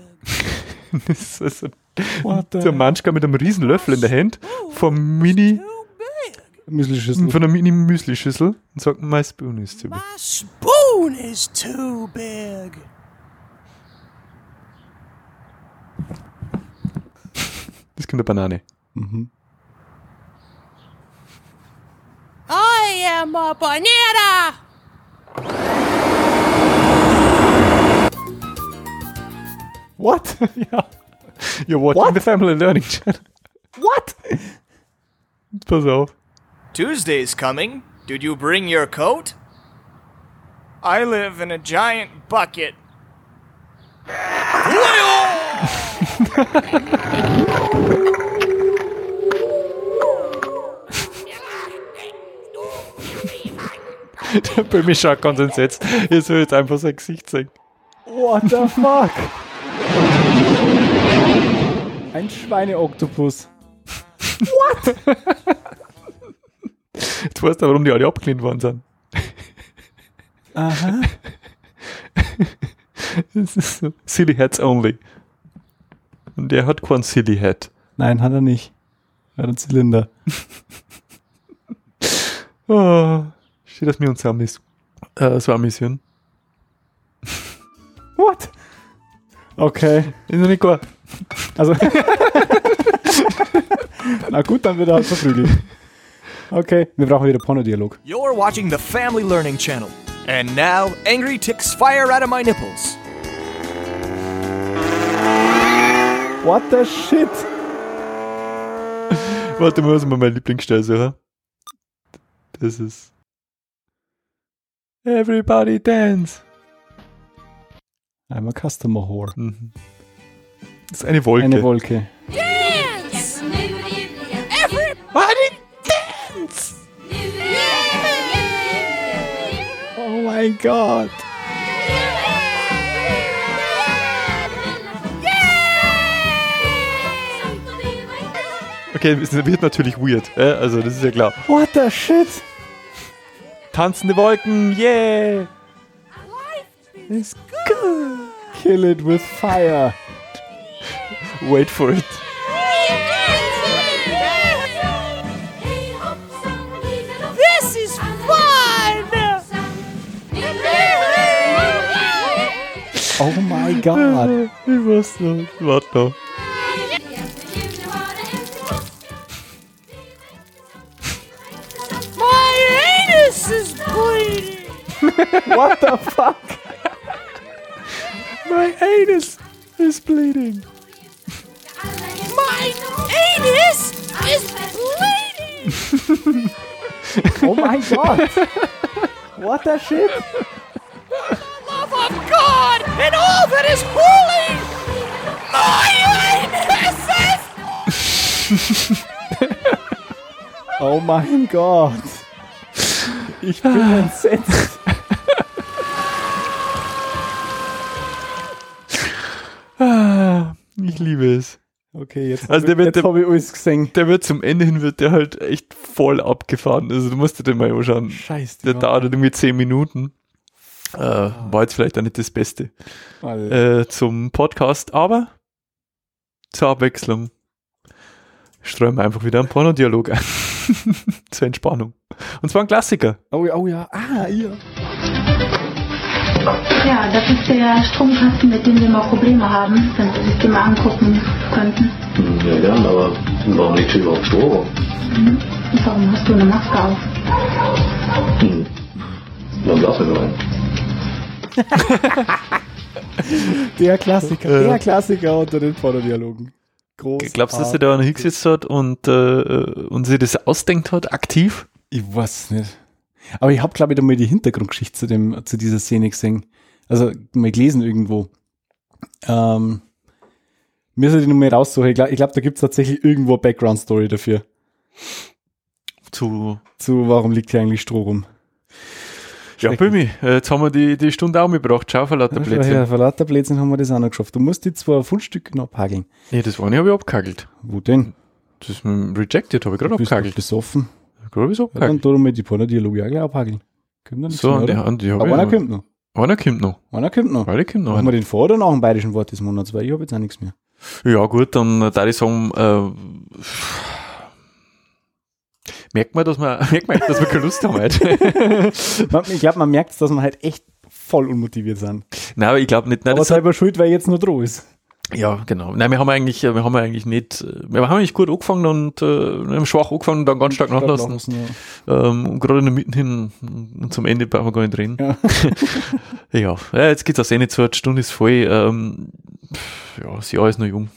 das ist so der Manschka mit einem riesen Löffel in der Hand vom Mini Müslischüssel. von einer Mini Müsli-Schüssel und sagt, my spoon is too big. My spoon is too big. Das kommt eine Banane. I am a banana. What? ja. You're watching the Family Learning Channel. What? Pass auf. Tuesday's coming. Did you bring your coat? I live in a giant bucket. Der Böhmi schaut ganz entsetzt. Ihr sollt jetzt einfach sein Gesicht sehen. What the fuck? Ein Schweineoktopus. What? Jetzt weißt du, warum die alle abgelehnt worden sind. Aha. Das ist so Silly Heads only. Und der hat keinen Silly Head. Nein, hat er nicht. Er hat einen Zylinder. Oh, steht, dass wir uns amis äh, so amüsieren. What? Okay. Ist noch nicht klar. Also. Na gut, dann wird er halt verprügelt. Okay, wir brauchen wieder Pornodialog. You're watching the Family Learning Channel. And now, angry ticks fire out of my nipples. What the shit? Warte mal, was mal mein Lieblingsstelle suchen. Das ist. Everybody dance. I'm a customer whore. Mhm. Das ist eine Wolke. Eine Wolke. Dance. Everybody dance. Oh mein Gott. Okay, es wird natürlich weird. Äh? Also, das ist ja klar. What the shit? Tanzende Wolken, yeah! It's good. Kill it with fire. Wait for it. This is fun. Oh my god. Ich weiß noch. Warte noch. My anus is bleeding. What the fuck? My anus is bleeding. My anus is bleeding. Oh my god. What the shit? Love of God and all that is holy. My anus is. Oh mein Gott. Ich bin entsetzt. Ich liebe es. Okay, jetzt, Also der wird, jetzt habe ich alles gesehen. der wird zum Ende hin wird der halt echt voll abgefahren. Also du musst dir den mal anschauen. Scheiß, Der dauert halt irgendwie zehn Minuten. Äh, war jetzt vielleicht auch nicht das Beste äh, zum Podcast, aber zur Abwechslung streuen wir einfach wieder einen Pornodialog ein. zur Entspannung. Und zwar ein Klassiker. Oh, ja, oh ja, ah, ja. Ja, das ist der Stromkasten, mit dem wir mal Probleme haben, wenn Sie sich den mal angucken könnten. Ja, gern, aber warum liegt hier überhaupt Strom? Mhm. Warum hast du eine Maske auf? Hm. Dann lass er rein. Der Klassiker, Ja. der Klassiker unter den Pornodialogen. Groß. Glaubst du, dass er da einen hingesetzt hat und, äh, und sich das ausdenkt hat, aktiv? Ich weiß nicht. Aber ich habe, glaube ich, da mal die Hintergrundgeschichte zu, dem, zu dieser Szene gesehen. Also mal gelesen irgendwo. Ähm, mir soll ich noch mal raussuchen. Ich glaube, glaub, da gibt es tatsächlich irgendwo eine Background-Story dafür. Zu, Zu warum liegt hier eigentlich Stroh rum? ja, Bömi, jetzt haben wir die, die Stunde auch mitgebracht. Schau, verlauter Ja, Plätze. vor lauter Blödsinn haben wir das auch noch geschafft. Du musst die zwei Fundstücke noch abhageln. Nee, das eine habe ich abgehagelt. Wo denn? Das mit dem Rejected habe ich gerade Du bist abgehagelt. besoffen. Habe ich Ja, dann abgehagelt. tu doch mal die Pornodialoge auch gleich abhageln. Kommt noch nichts So, mehr, und die oder? Hand, die Aber einer kommt noch. Einer kommt noch. Einer kommt noch. Beide kommt noch. Machen wir einer. den vor oder nach dem bayerischen Wort des Monats? Weil ich habe jetzt auch nichts mehr. Ja, gut, dann äh, da ich sagen, äh, merkt man, dass wir, merkt man, dass wir keine Lust haben heute. Man- ich glaube, man merkt, dass wir halt echt voll unmotiviert sind. Nein, aber ich glaube nicht. Nein, Aber selber schuld, weil jetzt nur droh ist. Ja, genau. Nein, wir haben eigentlich, äh, wir haben eigentlich nicht, äh, wir haben eigentlich gut angefangen und äh, wir haben schwach angefangen und dann ganz stark nachlassen. Nachlassen, Ähm, und gerade in der Mitte hin und zum Ende brauchen wir gar nicht reden. Ja. ja. ja, jetzt geht's auch eh nicht so, die Stunde ist voll. Ähm, ja, das Jahr ist noch jung.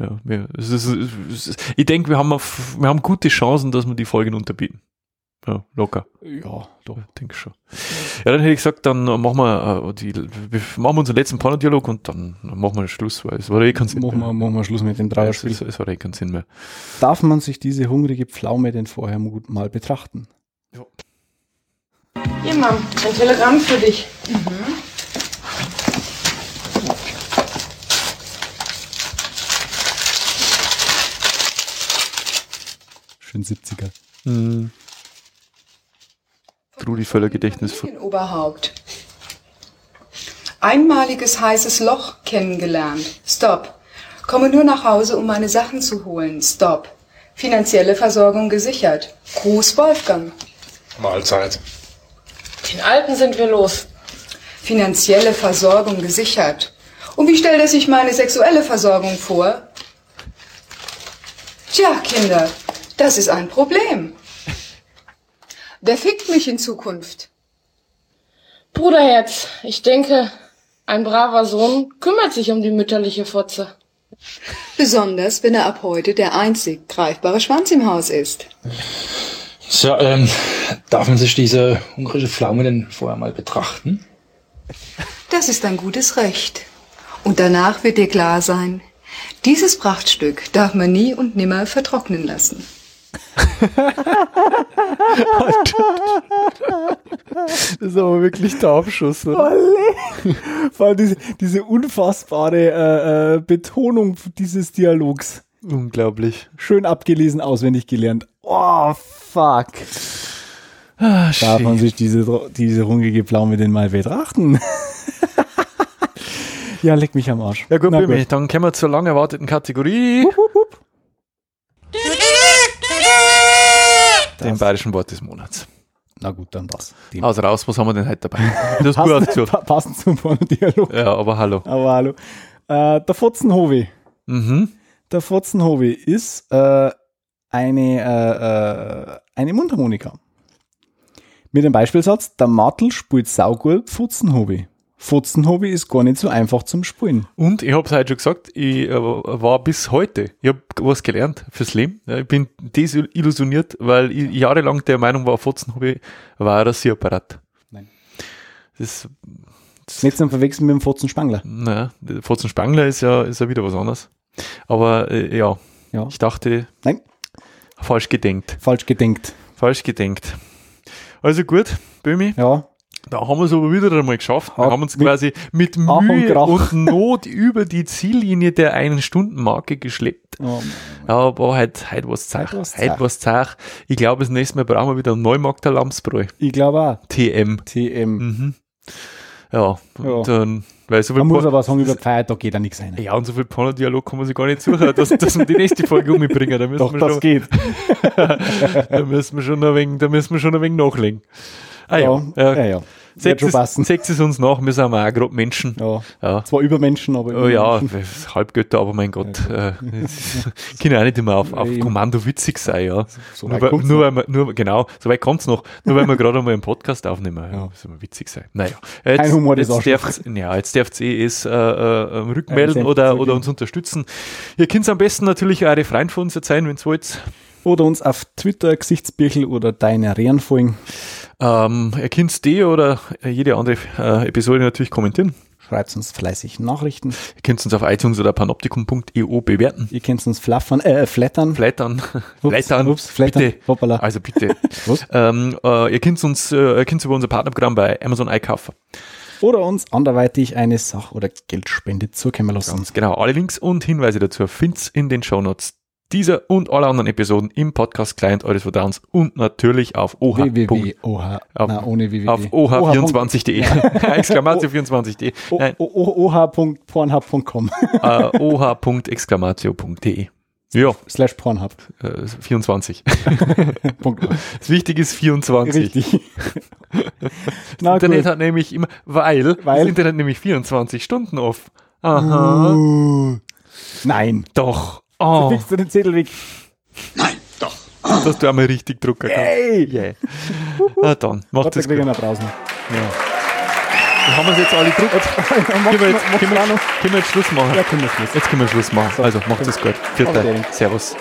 Ja, wir, es ist, es ist, ich denke, wir haben auf, wir haben gute Chancen, dass wir die Folgen unterbieten. Ja, locker. Ja, doch. Ich denke schon. Ja, dann hätte ich gesagt, dann machen wir, äh, die, wir machen wir unseren letzten Pornodialog und dann machen wir Schluss, weil es war eh kein Sinn Machen mehr. wir, machen wir Schluss mit dem es, Dreierspiel. es, es war eh kein Sinn mehr. Darf man sich diese hungrige Pflaume denn vorher gut mal betrachten? Hier, Mom, ein Telegramm für dich. Schön 70er. Hm. Trudi Völler Gedächtnis. Oberhaupt. Einmaliges heißes Loch kennengelernt. Stop. Komme nur nach Hause, um meine Sachen zu holen. Stop. Finanzielle Versorgung gesichert. Gruß Wolfgang. Mahlzeit. Den Alten sind wir los. Finanzielle Versorgung gesichert. Und wie stellt er sich meine sexuelle Versorgung vor? Tja, Kinder, das ist ein Problem. Wer fickt mich in Zukunft? Bruderherz, ich denke, ein braver Sohn kümmert sich um die mütterliche Fotze. Besonders, wenn er ab heute der einzig greifbare Schwanz im Haus ist. So, ähm, darf man sich diese hungrige Pflaume denn vorher mal betrachten? Das ist ein gutes Recht. Und danach wird dir klar sein, dieses Prachtstück darf man nie und nimmer vertrocknen lassen. Das ist aber wirklich der Abschuss, oder? Vor allem diese, diese unfassbare äh, äh, Betonung dieses Dialogs. Unglaublich. Schön abgelesen, auswendig gelernt. Oh, fuck. Ah, Darf man sich diese, diese hungrige Pflaume denn mal betrachten? ja, leck mich am Arsch. Ja gut, Na Bömi, dann kommen wir zur lang erwarteten Kategorie. Den bayerischen Wort des Monats. Na gut, dann das. Dem. Also raus, was haben wir denn heute dabei? Das ausgesucht. pa- Passend zum Pornodialog. Ja, aber hallo. Aber hallo. Äh, der Fotzenhovi. Mhm. Der Fotzenhovi ist äh, eine, äh, äh, eine Mundharmonika. Mit dem Beispielsatz, der Martel spielt saugut Futzenhobi. Futzenhobi ist gar nicht so einfach zum Spielen. Und ich habe es heute schon gesagt, ich äh, war bis heute, ich habe was gelernt fürs Leben. Ich bin desillusioniert, weil ich jahrelang der Meinung war, ich, war ein Rasierapparat. Nein. Das, Nicht zum Verwechseln mit dem Fotzenspangler. naja, der Fotzen Spangler ist ja, ist ja wieder was anderes. Aber äh, ja, Ja. ich dachte, Nein. falsch gedenkt. Falsch gedenkt. Falsch gedenkt. Also gut, Bömi. Ja. Da haben wir es aber wieder einmal geschafft. Wir haben uns quasi mit und Mühe Krach. und Not über die Ziellinie der einen Stundenmarke geschleppt. ja, aber heute, heute was Zach. Heute war's Heute Zach. was Zach. Ich glaube, das nächste Mal brauchen wir wieder einen Neumarkter Lamsbräu. Ich glaube auch. TM. TM. Mhm. Ja, und dann, weil so viel Man muss Pa- aber sagen, über Feiertag geht da nichts rein. ja, und so viel Panodialog kann man sich gar nicht suchen, dass, dass wir die nächste Folge umbringen. Da müssen Doch, wir das schon, geht. da müssen wir schon ein wenig, da müssen wir schon ein wenig nachlegen. Ah ja, Ja, ja, ja. Seht es, seht es uns nach, wir sind auch gerade Menschen. Ja. Ja. Zwar Übermenschen, aber Oh ja. Halbgötter, aber mein Gott, äh, können auch nicht immer auf, auf. Kommando witzig sein, ja. so nur, weit weil, nur weil wir, nur, genau, so weit kommt's noch, nur weil wir gerade einmal einen Podcast aufnehmen, ja, muss immer witzig sein. Naja, jetzt, Kein Humor des jetzt darf's, ja, jetzt dürft's eh es, äh, äh, ähm, rückmelden oder, oder uns unterstützen. Ihr könnt am besten natürlich eure Freunde von uns erzählen, wenn's wollt. Oder uns auf Twitter, Gesichtsbirchel oder deine Rehren folgen. Ähm, ihr könnt die oder jede andere äh, Episode natürlich kommentieren. Schreibt uns fleißig Nachrichten. Ihr könnt uns auf iTunes oder panoptikum.io bewerten. Ihr könnt uns flaffern, äh, flattern. Flattern. Ups, Flattern. ups, flattern. Bitte. Hoppala. Also bitte. Ähm, äh, ihr könnt uns, äh, ihr könnt über unser Partnerprogramm bei Amazon einkaufen. Oder uns anderweitig eine Sach- oder Geldspende zukommen lassen. Ganz genau. Alle Links und Hinweise dazu find's in den Shownotes dieser und aller anderen Episoden im Podcast-Client eures Vertrauens und natürlich auf OH. www. Oha. Auf, Na, ohne www. auf oh24.de. Exklamatio24.de. O- Nein, o- o- oh.pornhub.com oh.exclamatio.de. Ja, slash Pornhub. äh, 24. Punkt. Das Wichtige ist 24. Richtig. Das Internet gut. hat nämlich immer, weil, Weil? das Internet nämlich 24 Stunden auf. Aha. Uh, nein. Doch. So Oh, fixst du den Zettel weg. dass du einmal richtig drucken kannst. Hey! Yeah. Na dann, mach Warte, das gut. einen Applaus noch. Dann haben wir es jetzt alle gedruckt. Mach- Können wir jetzt, können wir, können wir jetzt Schluss machen? Ja, können wir Schluss. Jetzt können wir Schluss machen. Also, macht es gut. Vierter. Okay. Servus.